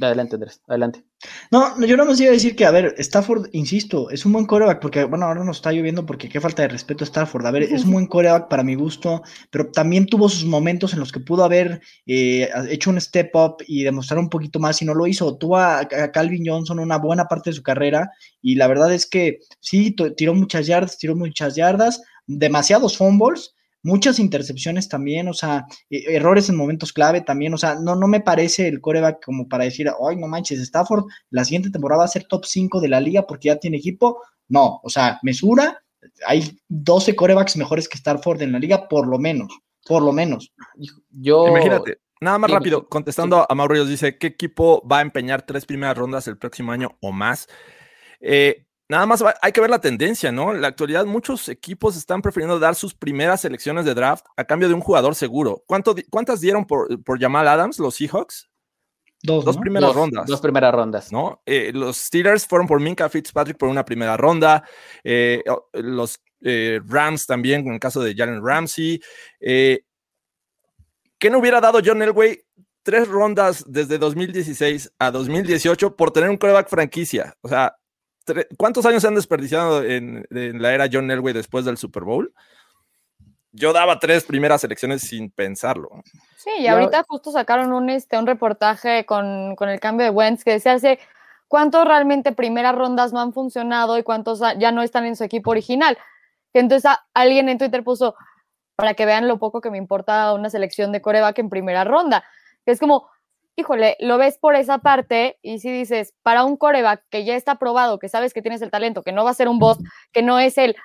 Adelante, Andrés, adelante. No, yo no me iba a decir que, a ver, Stafford, insisto, es un buen coreback, porque, bueno, ahora nos está lloviendo porque qué falta de respeto a Stafford. A ver, es un buen coreback para mi gusto, pero también tuvo sus momentos en los que pudo haber eh, hecho un step up y demostrar un poquito más y no lo hizo. Tuvo a, Calvin Johnson una buena parte de su carrera y la verdad es que sí, tiró muchas yardas, tiró muchas yardas, demasiados fumbles muchas intercepciones también, o sea, e, errores en momentos clave también, o sea, no, no me parece el coreback como para decir, ay, no manches, Stafford, la siguiente temporada va a ser top 5 de la liga porque ya tiene equipo. No, o sea, mesura, hay 12 corebacks mejores que Stafford en la liga, por lo menos, por lo menos. Yo... Imagínate. Nada más rápido, contestando a Mauricio, dice, ¿qué equipo va a empeñar tres primeras rondas el próximo año o más? Eh, Nada más hay que ver la tendencia, ¿no? En la actualidad muchos equipos están prefiriendo dar sus primeras selecciones de draft a cambio de un jugador seguro. ¿Cuánto, ¿Cuántas dieron por, por Jamal Adams los Seahawks? Dos, primeras rondas. Dos primeras rondas. ¿no? Eh, los Steelers fueron por Minka Fitzpatrick por una primera ronda. Eh, los eh, Rams también, en el caso de Jalen Ramsey. ¿Qué no hubiera dado John Elway tres rondas desde 2016 a 2018 por tener un coreback franquicia? O sea, ¿Cuántos años se han desperdiciado en, la era John Elway después del Super Bowl? Yo daba tres primeras elecciones sin pensarlo. Sí, y ahorita justo sacaron un, este, un reportaje con, el cambio de Wentz que decía hace cuántos realmente primeras rondas no han funcionado y cuántos ya no están en su equipo original. Entonces alguien en Twitter puso, para que vean lo poco que me importa una selección de coreback en primera ronda. Que es como, híjole, lo ves por esa parte y si dices, para un coreback que ya está probado, que sabes que tienes el talento, que no va a ser un boss, que no es el,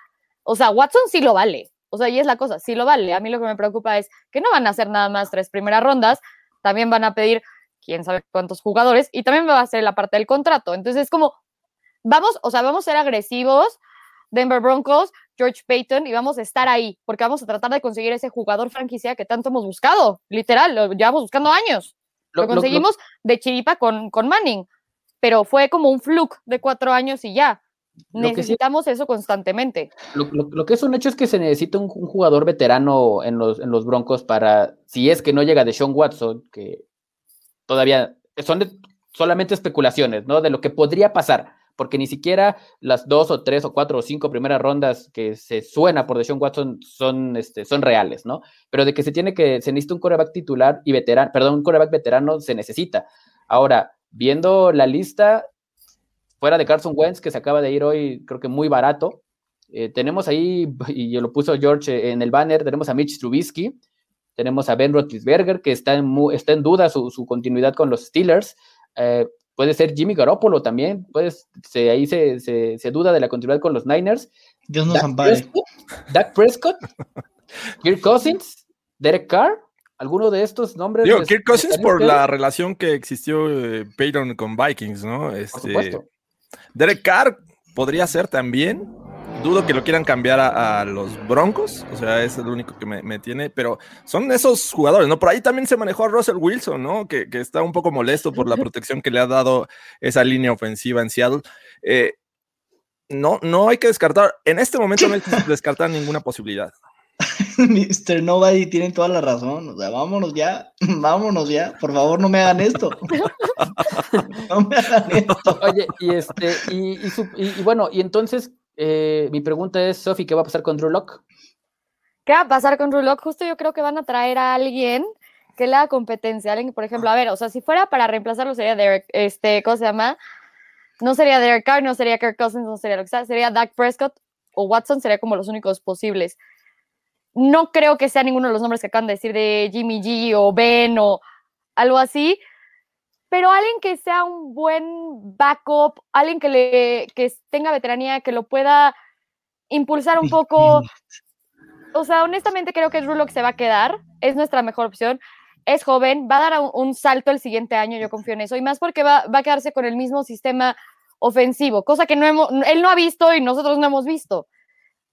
o sea, Watson sí lo vale, o sea, y es la cosa, sí lo vale. A mí lo que me preocupa es que no van a hacer nada más tres primeras rondas, también van a pedir quién sabe cuántos jugadores y también va a ser la parte del contrato. Entonces es como, vamos, o sea, vamos a ser agresivos, Denver Broncos, George Payton, y vamos a estar ahí, porque vamos a tratar de conseguir ese jugador franquicia que tanto hemos buscado, literal, lo llevamos buscando años. Lo, conseguimos de chiripa con, con Manning, pero fue como un fluke de cuatro años y ya. necesitamos eso constantemente. Lo, que es un hecho es que se necesita un, jugador veterano en los, en los Broncos para, si es que no llega de Sean Watson, que todavía son solamente especulaciones, ¿no? De lo que podría pasar, porque ni siquiera las dos o tres o cuatro o cinco primeras rondas que se suena por Deshaun Watson son, este, son reales, ¿no? Pero de que se tiene que, se necesita un coreback titular y veterano, perdón, un coreback veterano se necesita. Ahora, viendo la lista, fuera de Carson Wentz, que se acaba de ir hoy, creo que muy barato, eh, tenemos ahí, y lo puso George en el banner, tenemos a Mitch Trubisky, tenemos a Ben Roethlisberger, que está en, está en duda su, continuidad con los Steelers. Eh, puede ser Jimmy Garoppolo también, pues ahí se, se, duda de la continuidad con los Niners. Dios nos ampare. Dak Prescott, Kirk Cousins, Derek Carr, alguno de estos nombres. Digo, Kirk Cousins por la relación que existió eh, Peyton con Vikings, ¿no? Este, Derek Carr podría ser también, dudo que lo quieran cambiar a, los Broncos, o sea, es el único que me, tiene, pero son esos jugadores, ¿no? Por ahí también se manejó a Russell Wilson, ¿no? Que, está un poco molesto por la protección que le ha dado esa línea ofensiva en Seattle. Eh, no, no hay que descartar, en este momento no hay que descartar ninguna posibilidad. Mr. Nobody tiene toda la razón. O sea, vámonos ya, vámonos ya. Por favor, no me hagan esto. no me hagan esto. Oye, y este, y, y bueno, y entonces, eh, mi pregunta es, Sofi, ¿qué va a pasar con Drew Locke? ¿Qué va a pasar con Drew Locke? Justo yo creo que van a traer a alguien que le haga competencia, alguien por ejemplo, a ver, o sea, si fuera para reemplazarlo sería Derek, este, ¿cómo se llama? No sería Derek Carr, no sería Kirk Cousins, no sería lo que sea, sería Dak Prescott o Watson, sería como los únicos posibles. No creo que sea ninguno de los nombres que acaban de decir de Jimmy G o Ben o algo así, pero alguien que sea un buen backup, alguien que, le, que tenga veteranía, que lo pueda impulsar un poco. O sea, honestamente creo que Drew se va a quedar, es nuestra mejor opción. Es joven, va a dar un, salto el siguiente año, yo confío en eso, y más porque va, va, a quedarse con el mismo sistema ofensivo, cosa que no hemos, él no ha visto y nosotros no hemos visto.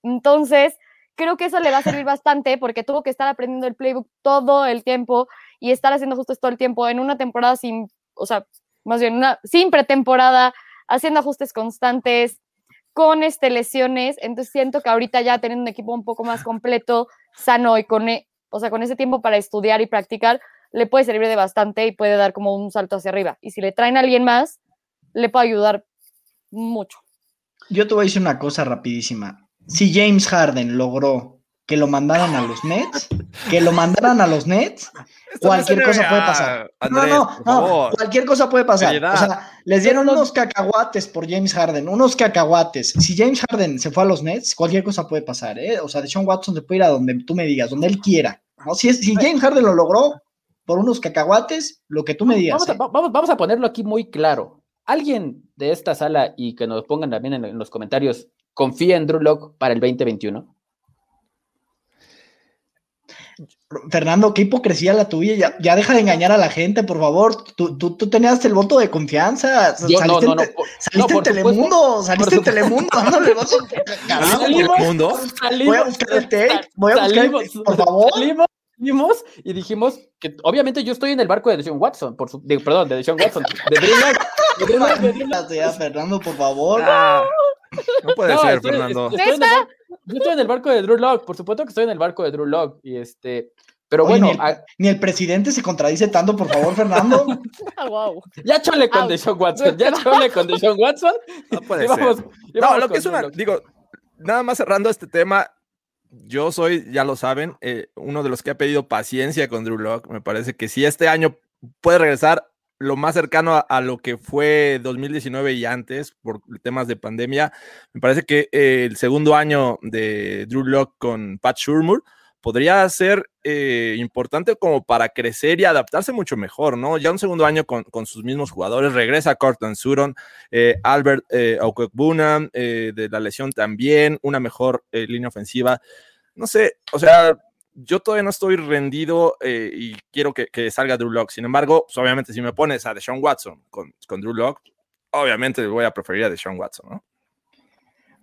Entonces, creo que eso le va a servir bastante porque tuvo que estar aprendiendo el playbook todo el tiempo y estar haciendo justo todo el tiempo en una temporada sin o sea, más bien una, sin pretemporada, haciendo ajustes constantes, con este, lesiones. Entonces siento que ahorita ya teniendo un equipo un poco más completo, sano y con, e, o sea, con ese tiempo para estudiar y practicar, le puede servir de bastante y puede dar como un salto hacia arriba. Y si le traen a alguien más, le puede ayudar mucho. Yo te voy a decir una cosa rapidísima. Si James Harden logró que lo mandaran a los Nets, que lo mandaran a los Nets, cualquier cosa puede pasar. no, no, no, cualquier cosa puede pasar. O sea, les dieron unos cacahuates por James Harden, unos cacahuates. Si James Harden se fue a los Nets, cualquier cosa puede pasar, ¿eh? O sea, de Sean Watson se puede ir a donde tú me digas, donde él quiera. ¿no? Si, si James Harden lo logró por unos cacahuates, lo que tú me digas. Vamos a, ¿eh? vamos, vamos a ponerlo aquí muy claro. Alguien de esta sala y que nos pongan también en, los comentarios, ¿confía en Drew Locke para el 2021? Fernando, qué hipocresía la tuya. Ya, deja de engañar a la gente, por favor. Tú, tú, tenías el voto de confianza. saliste no, no, no, saliste en Telemundo. Saliste en Telemundo. Telemundo. Voy a buscar el tape. Voy a buscar por favor. Salimos, y dijimos que obviamente yo estoy en el barco de Deshaun Watson, por su, perdón, de Deshaun Watson, de Drew De Fernando, por favor. Ah. No puede ser, Fernando. yo estoy en el barco de Drew Locke, por supuesto que estoy en el barco de Drew Locke. Y este, pero bueno. Ni el, presidente se contradice tanto, por favor, Fernando. wow. Ya chole con Deshaun Watson, ya chole con Deshaun Watson. No puede ser. no, lo que es una, digo, nada más cerrando este tema, yo soy, ya lo saben, eh, uno de los que ha pedido paciencia con Drew Locke. Me parece que si este año puede regresar lo más cercano a, lo que fue 2019 y antes por temas de pandemia. Me parece que eh, el segundo año de Drew Locke con Pat Shurmur podría ser eh, importante como para crecer y adaptarse mucho mejor, ¿no? Ya un segundo año con, sus mismos jugadores, regresa Corton Suron, eh, Albert eh, de la lesión también, una mejor línea ofensiva. No sé, o sea, yo todavía no estoy rendido eh, y quiero que, salga Drew Locke. Sin embargo, pues, obviamente, si me pones a Deshaun Watson con, con Drew Locke, obviamente voy a preferir a Deshaun Watson, ¿no?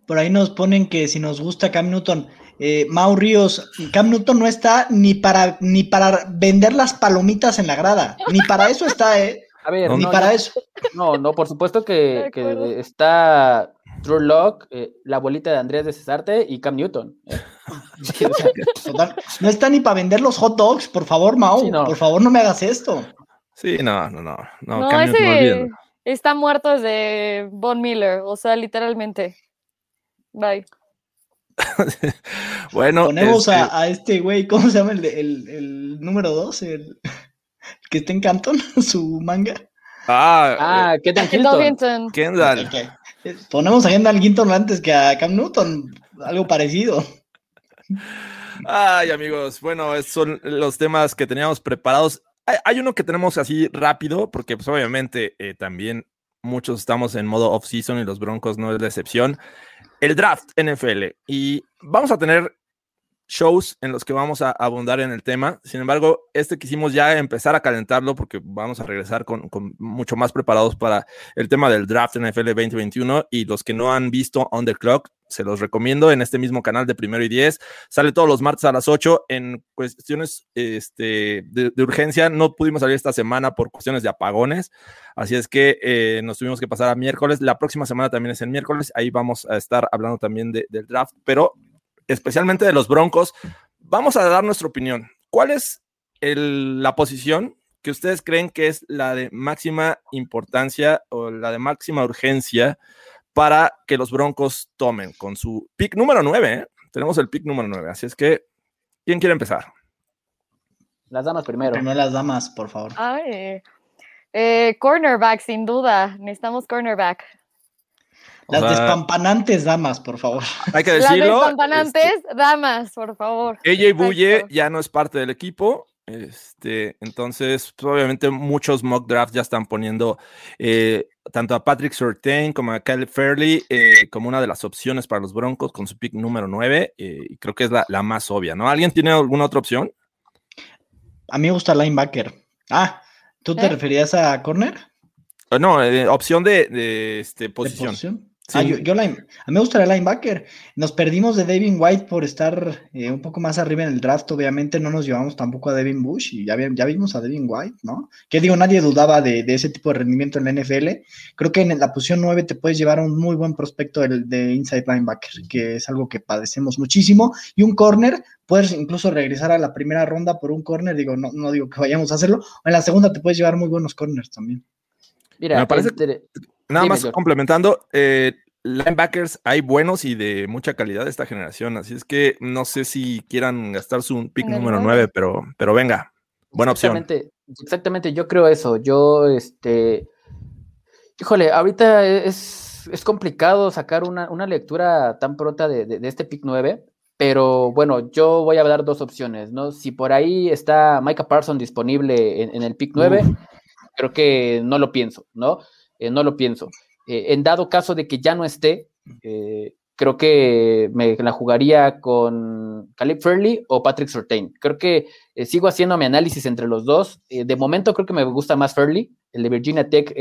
Por ahí nos ponen que si nos gusta Cam Newton, eh, Mau Ríos, Cam Newton no está ni para, ni para vender las palomitas en la grada, ni para eso está, ¿eh? A ver, ni para eso. No, no, por supuesto que, que está Drew Locke, eh, la abuelita de Andrés de Cesarte y Cam Newton. no está ni para vender los hot dogs, por favor, Mau. Por favor, no me hagas esto. Sí, no, no, no. No, no ese está muerto desde Von Miller, o sea, literalmente. Bye. bueno. Ponemos este a, este güey, ¿cómo se llama el, el, número 2? El, que está en Canton, su manga. Ah, ah ¿qué tal Kendall. Ponemos a Kendall Ginton antes que a Cam Newton, algo parecido. Ay, amigos, bueno, son los temas que teníamos preparados. Hay, uno que tenemos así rápido, porque pues obviamente eh, también muchos estamos en modo off-season y los Broncos no es la excepción. El draft NFL. Y vamos a tener shows en los que vamos a abundar en el tema. Sin embargo, este quisimos ya empezar a calentarlo porque vamos a regresar con, mucho más preparados para el tema del draft NFL 2021 y los que no han visto On the Clock, se los recomiendo en este mismo canal de primero y diez. Sale todos los martes a las 8 en cuestiones este, de, urgencia. No pudimos salir esta semana por cuestiones de apagones, así es que eh, nos tuvimos que pasar a miércoles. La próxima semana también es el miércoles. Ahí vamos a estar hablando también del draft, pero especialmente de los Broncos, vamos a dar nuestra opinión. ¿Cuál es la posición que ustedes creen que es la de máxima importancia o la de máxima urgencia para que los Broncos tomen con su pick número 9? ¿eh? Tenemos el pick número 9, así es que, ¿quién quiere empezar? Las damas primero. Primero las damas, por favor. Eh, cornerback, sin duda. Necesitamos cornerback. Las despampanantes damas, por favor. Hay que decirlo. Las despampanantes este, damas, por favor. AJ Bulle ya no es parte del equipo. Este, entonces, pues, obviamente, muchos mock drafts ya están poniendo eh, tanto a Patrick Surtain como a Kyle Fairley eh, como una de las opciones para los Broncos con su pick número 9. Eh, y creo que es la, más obvia, ¿no? ¿Alguien tiene alguna otra opción? A mí me gusta linebacker. Ah, ¿tú te referías a corner? No, opción de, este, posición? Ah, yo, a mí me gustaría linebacker. Nos perdimos de Devin White por estar eh, un poco más arriba en el draft. Obviamente no nos llevamos tampoco a Devin Bush y ya, ya vimos a Devin White, ¿no? Que digo, nadie dudaba de, ese tipo de rendimiento en la NFL. Creo que en la posición 9 te puedes llevar a un muy buen prospecto de, de inside linebacker, que es algo que padecemos muchísimo. Y un corner, puedes incluso regresar a la primera ronda por un corner. Digo, no, no digo que vayamos a hacerlo. En la segunda te puedes llevar muy buenos corners también. Mira, me parece, Nada más complementando, eh, linebackers hay buenos y de mucha calidad de esta generación, así es que no sé si quieran gastar su pick número 9, pero, pero venga, buena opción. Exactamente, yo creo eso. Yo, este, híjole, ahorita es, es complicado sacar una, una, lectura tan pronta de, de, este pick 9, pero bueno, yo voy a dar dos opciones, ¿no? Si por ahí está Micah Parsons disponible en, el pick 9, creo que no lo pienso, ¿no? Eh, no lo pienso. Eh, en dado caso de que ya no esté, eh, creo que me la jugaría con Caleb Fairley o Patrick Surtain. Creo que sigo haciendo mi análisis entre los dos. de momento creo que me gusta más Fairley. El de Virginia Tech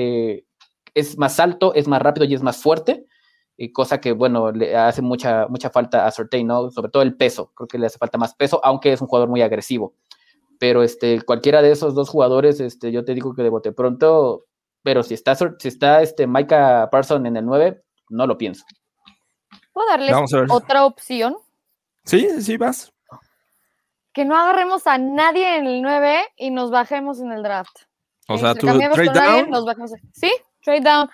es más alto, es más rápido y es más fuerte. cosa que, bueno, le hace mucha, mucha falta a Surtain, ¿no? Sobre todo el peso. Creo que le hace falta más peso, aunque es un jugador muy agresivo. Pero este, cualquiera de esos dos jugadores, este, yo te digo que de bote pronto pero si está, si está este Micah Parson en el 9, no lo pienso. ¿Puedo darles otra opción? Sí, sí, vas. Que no agarremos a nadie en el 9 y nos bajemos en el draft. O sea, tú trade down. nos bajemos. Sí, trade down.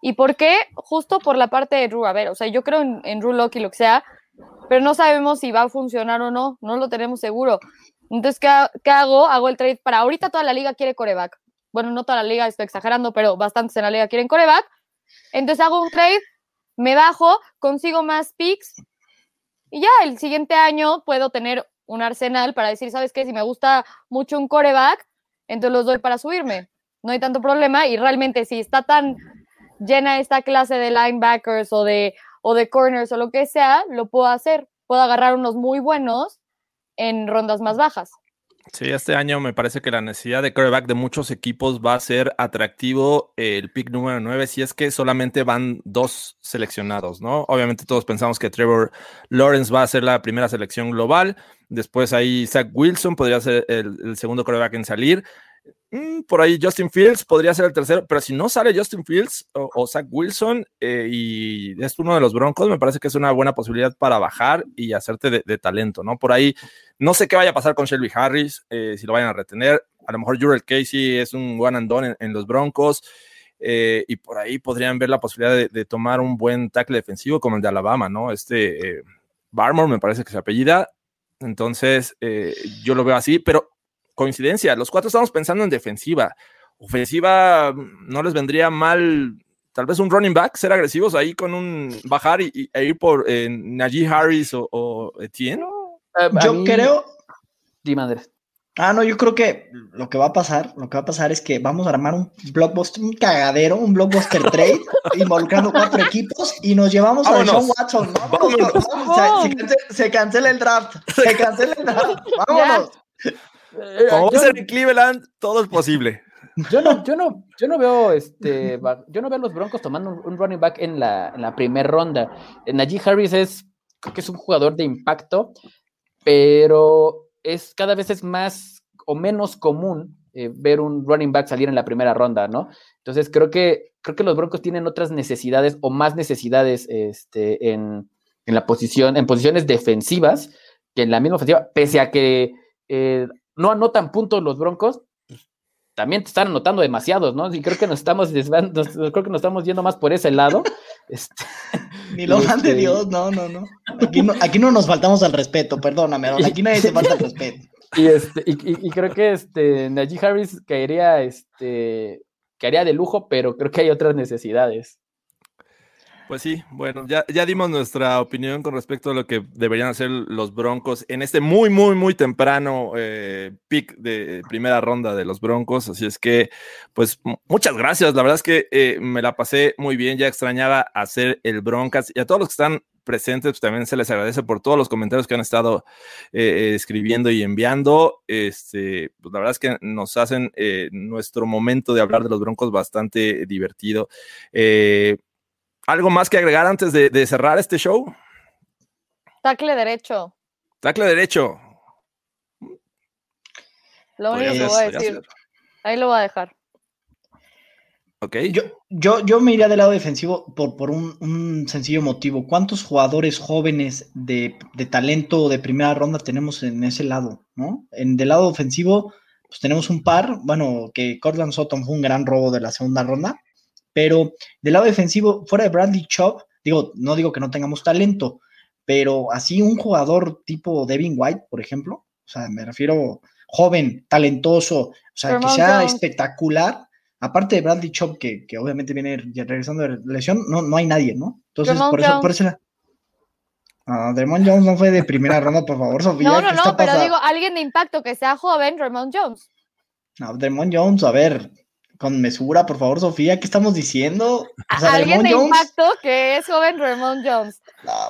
¿Y por qué? Justo por la parte de Drew. A ver, o sea, yo creo en, en Drew Lock y lo que sea, pero no sabemos si va a funcionar o no. No lo tenemos seguro. Entonces, ¿qué, ¿qué, hago? Hago el trade para ahorita toda la liga quiere coreback bueno, no toda la liga, estoy exagerando, pero bastantes en la liga quieren coreback. Entonces hago un trade, me bajo, consigo más picks y ya el siguiente año puedo tener un arsenal para decir, ¿sabes qué? Si me gusta mucho un coreback, entonces los doy para subirme. No hay tanto problema y realmente si está tan llena esta clase de linebackers o de, o de corners o lo que sea, lo puedo hacer. Puedo agarrar unos muy buenos en rondas más bajas. Sí, este año me parece que la necesidad de quarterback de muchos equipos va a ser atractivo el pick número 9 si es que solamente van dos seleccionados, ¿no? Obviamente todos pensamos que Trevor Lawrence va a ser la primera selección global, después ahí Zach Wilson podría ser el, segundo quarterback en salir. Mm, por ahí Justin Fields podría ser el tercero, pero si no sale Justin Fields o, Zach Wilson eh, y es uno de los Broncos, me parece que es una buena posibilidad para bajar y hacerte de, talento, ¿no? Por ahí, no sé qué vaya a pasar con Shelby Harris, eh, si lo vayan a retener. A lo mejor Jurel Casey es un one and done en, los Broncos. Eh, y por ahí podrían ver la posibilidad de, tomar un buen tackle defensivo como el de Alabama, ¿no? Este Barmore me parece que se apellida. Entonces, yo lo veo así, pero coincidencia, los cuatro estamos pensando en defensiva. Ofensiva mm, no les vendría mal, tal vez un running back, ser agresivos ahí con un bajar y, e ir por eh, Najee Harris o, Etienne. Eh, yo creo. Dime, Andrés. Ah, no, yo creo que lo que va a pasar, lo que va a pasar es que vamos a armar un blockbuster, un cagadero, un blockbuster trade, involucrando cuatro equipos y nos llevamos a Sean Watson. Se, se, cancela el draft, se cancela el draft. Vámonos. Eh, Como va a ser en Cleveland, todo es posible. Yo no, yo no, yo no veo este, yo no veo a los Broncos tomando un, running back en la, en la primera ronda. Najee Harris es, creo que es un jugador de impacto, pero es cada vez es más o menos común eh, ver un running back salir en la primera ronda, ¿no? Entonces creo que creo que los Broncos tienen otras necesidades o más necesidades este, en, en la posición, en posiciones defensivas que en la misma ofensiva, pese a que eh, no anotan puntos los Broncos, pues, también te están anotando demasiados, ¿no? Y creo que nos estamos creo que nos estamos yendo más por ese lado. Este, Ni lo de este, Dios, no, no, no. Aquí, no. nos faltamos al respeto, perdóname, aquí nadie se falta al respeto. Y, este, y, creo que este, Najee Harris caería, este, caería de lujo, pero creo que hay otras necesidades. Pues sí, bueno, ya, ya dimos nuestra opinión con respecto a lo que deberían hacer los Broncos en este muy, muy, muy temprano eh, pick de primera ronda de los Broncos. Así es que, pues muchas gracias. La verdad es que eh, me la pasé muy bien. Ya extrañaba hacer el Broncas y a todos los que están presentes, pues también se les agradece por todos los comentarios que han estado eh, escribiendo y enviando. Este, pues la verdad es que nos hacen nuestro momento de hablar de los Broncos bastante divertido. ¿Algo más que agregar antes de, cerrar este show? Tacle derecho. Tacle derecho. Lo único que voy a decir. Ahí lo voy a dejar. Ok. Yo, yo, yo me iría del lado defensivo por, por un, sencillo motivo. ¿Cuántos jugadores jóvenes de, de, talento de primera ronda tenemos en ese lado? ¿no? En del lado ofensivo, pues tenemos un par. Bueno, que Cortland Sutton fue un gran robo de la segunda ronda. Pero del lado defensivo, fuera de Bradley Chubb, digo, no digo que no tengamos talento, pero así un jugador tipo Devin White, por ejemplo, o sea, me refiero joven, talentoso, o sea, sea espectacular, aparte de Bradley Chubb, que, que, obviamente viene regresando de lesión, no, no hay nadie, ¿no? Entonces, por eso, por eso la... No, Jones no fue de primera ronda, por favor, Sofía. No, no, no, pero digo, alguien de impacto que sea joven, Ramon Jones. No, Demon Jones, a ver, con mesura, por favor, Sofía, ¿qué estamos diciendo? Alguien de impacto que es joven Ramón Jones.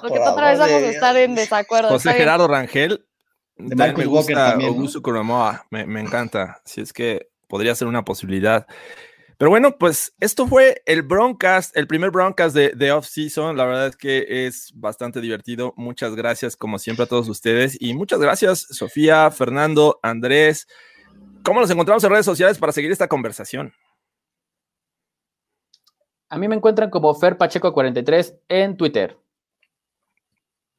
porque otra vez vamos a estar en desacuerdo. José Gerardo Rangel. De me gusta Augusto me, me, encanta. Si es que podría ser una posibilidad. Pero bueno, pues esto fue el Broncast, el primer Broncast de, de off-season. La verdad es que es bastante divertido. Muchas gracias, como siempre, a todos ustedes. Y muchas gracias, Sofía, Fernando, Andrés, ¿Cómo nos encontramos en redes sociales para seguir esta conversación? A mí me encuentran como Fer Pacheco43 en Twitter.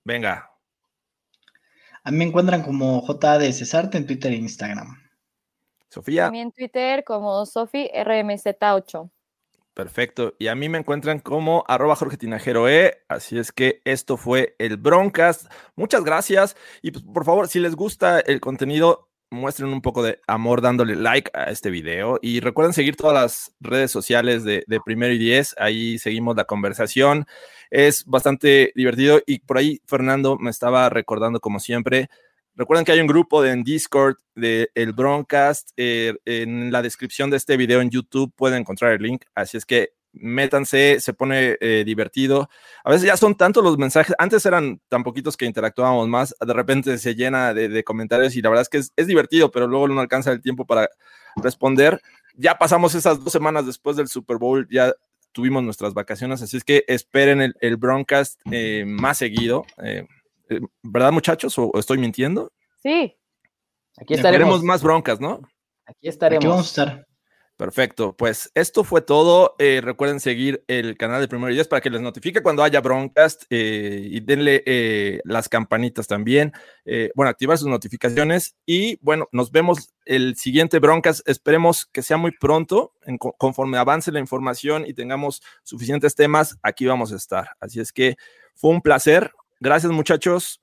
Venga. A mí me encuentran como JD Cesarte en Twitter e Instagram. Sofía. A mí en Twitter como Sofi RMZ8. Perfecto. Y a mí me encuentran como arroba Jorge E. Así es que esto fue el Broncast. Muchas gracias. Y pues, por favor, si les gusta el contenido, muestren un poco de amor dándole like a este video y recuerden seguir todas las redes sociales de, Primero y Diez, ahí seguimos la conversación, es bastante divertido y por ahí Fernando me estaba recordando como siempre, recuerden que hay un grupo en Discord de el Broncast, eh, en la descripción de este video en YouTube pueden encontrar el link, así es que métanse, se pone eh, divertido. A veces ya son tantos los mensajes, antes eran tan poquitos que interactuábamos más, de repente se llena de, comentarios y la verdad es que es, divertido, pero luego no alcanza el tiempo para responder. Ya pasamos esas dos semanas después del Super Bowl, ya tuvimos nuestras vacaciones, así es que esperen el, el broadcast eh, más seguido. Eh, ¿Verdad, muchachos? ¿O, estoy mintiendo? Sí. Aquí estaremos. más broncas, ¿no? Aquí estaremos. Aquí vamos a estar. Perfecto, pues esto fue todo. Eh, recuerden seguir el canal de Primero y para que les notifique cuando haya broadcast eh, y denle eh, las campanitas también. Bueno, activar sus notificaciones y bueno, nos vemos el siguiente broadcast. Esperemos que sea muy pronto, en, conforme avance la información y tengamos suficientes temas, aquí vamos a estar. Así es que fue un placer. Gracias muchachos.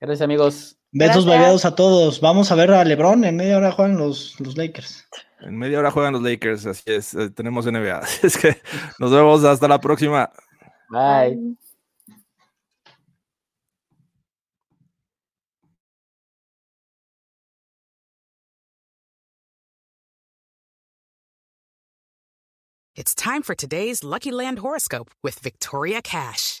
Gracias amigos. Besos variados a todos. Vamos a ver a LeBron. En media hora juegan los, los Lakers. En media hora juegan los Lakers, así es. Eh, tenemos NBA. Así es que nos vemos hasta la próxima. Bye. It's time for today's Lucky Land horoscope with Victoria Cash.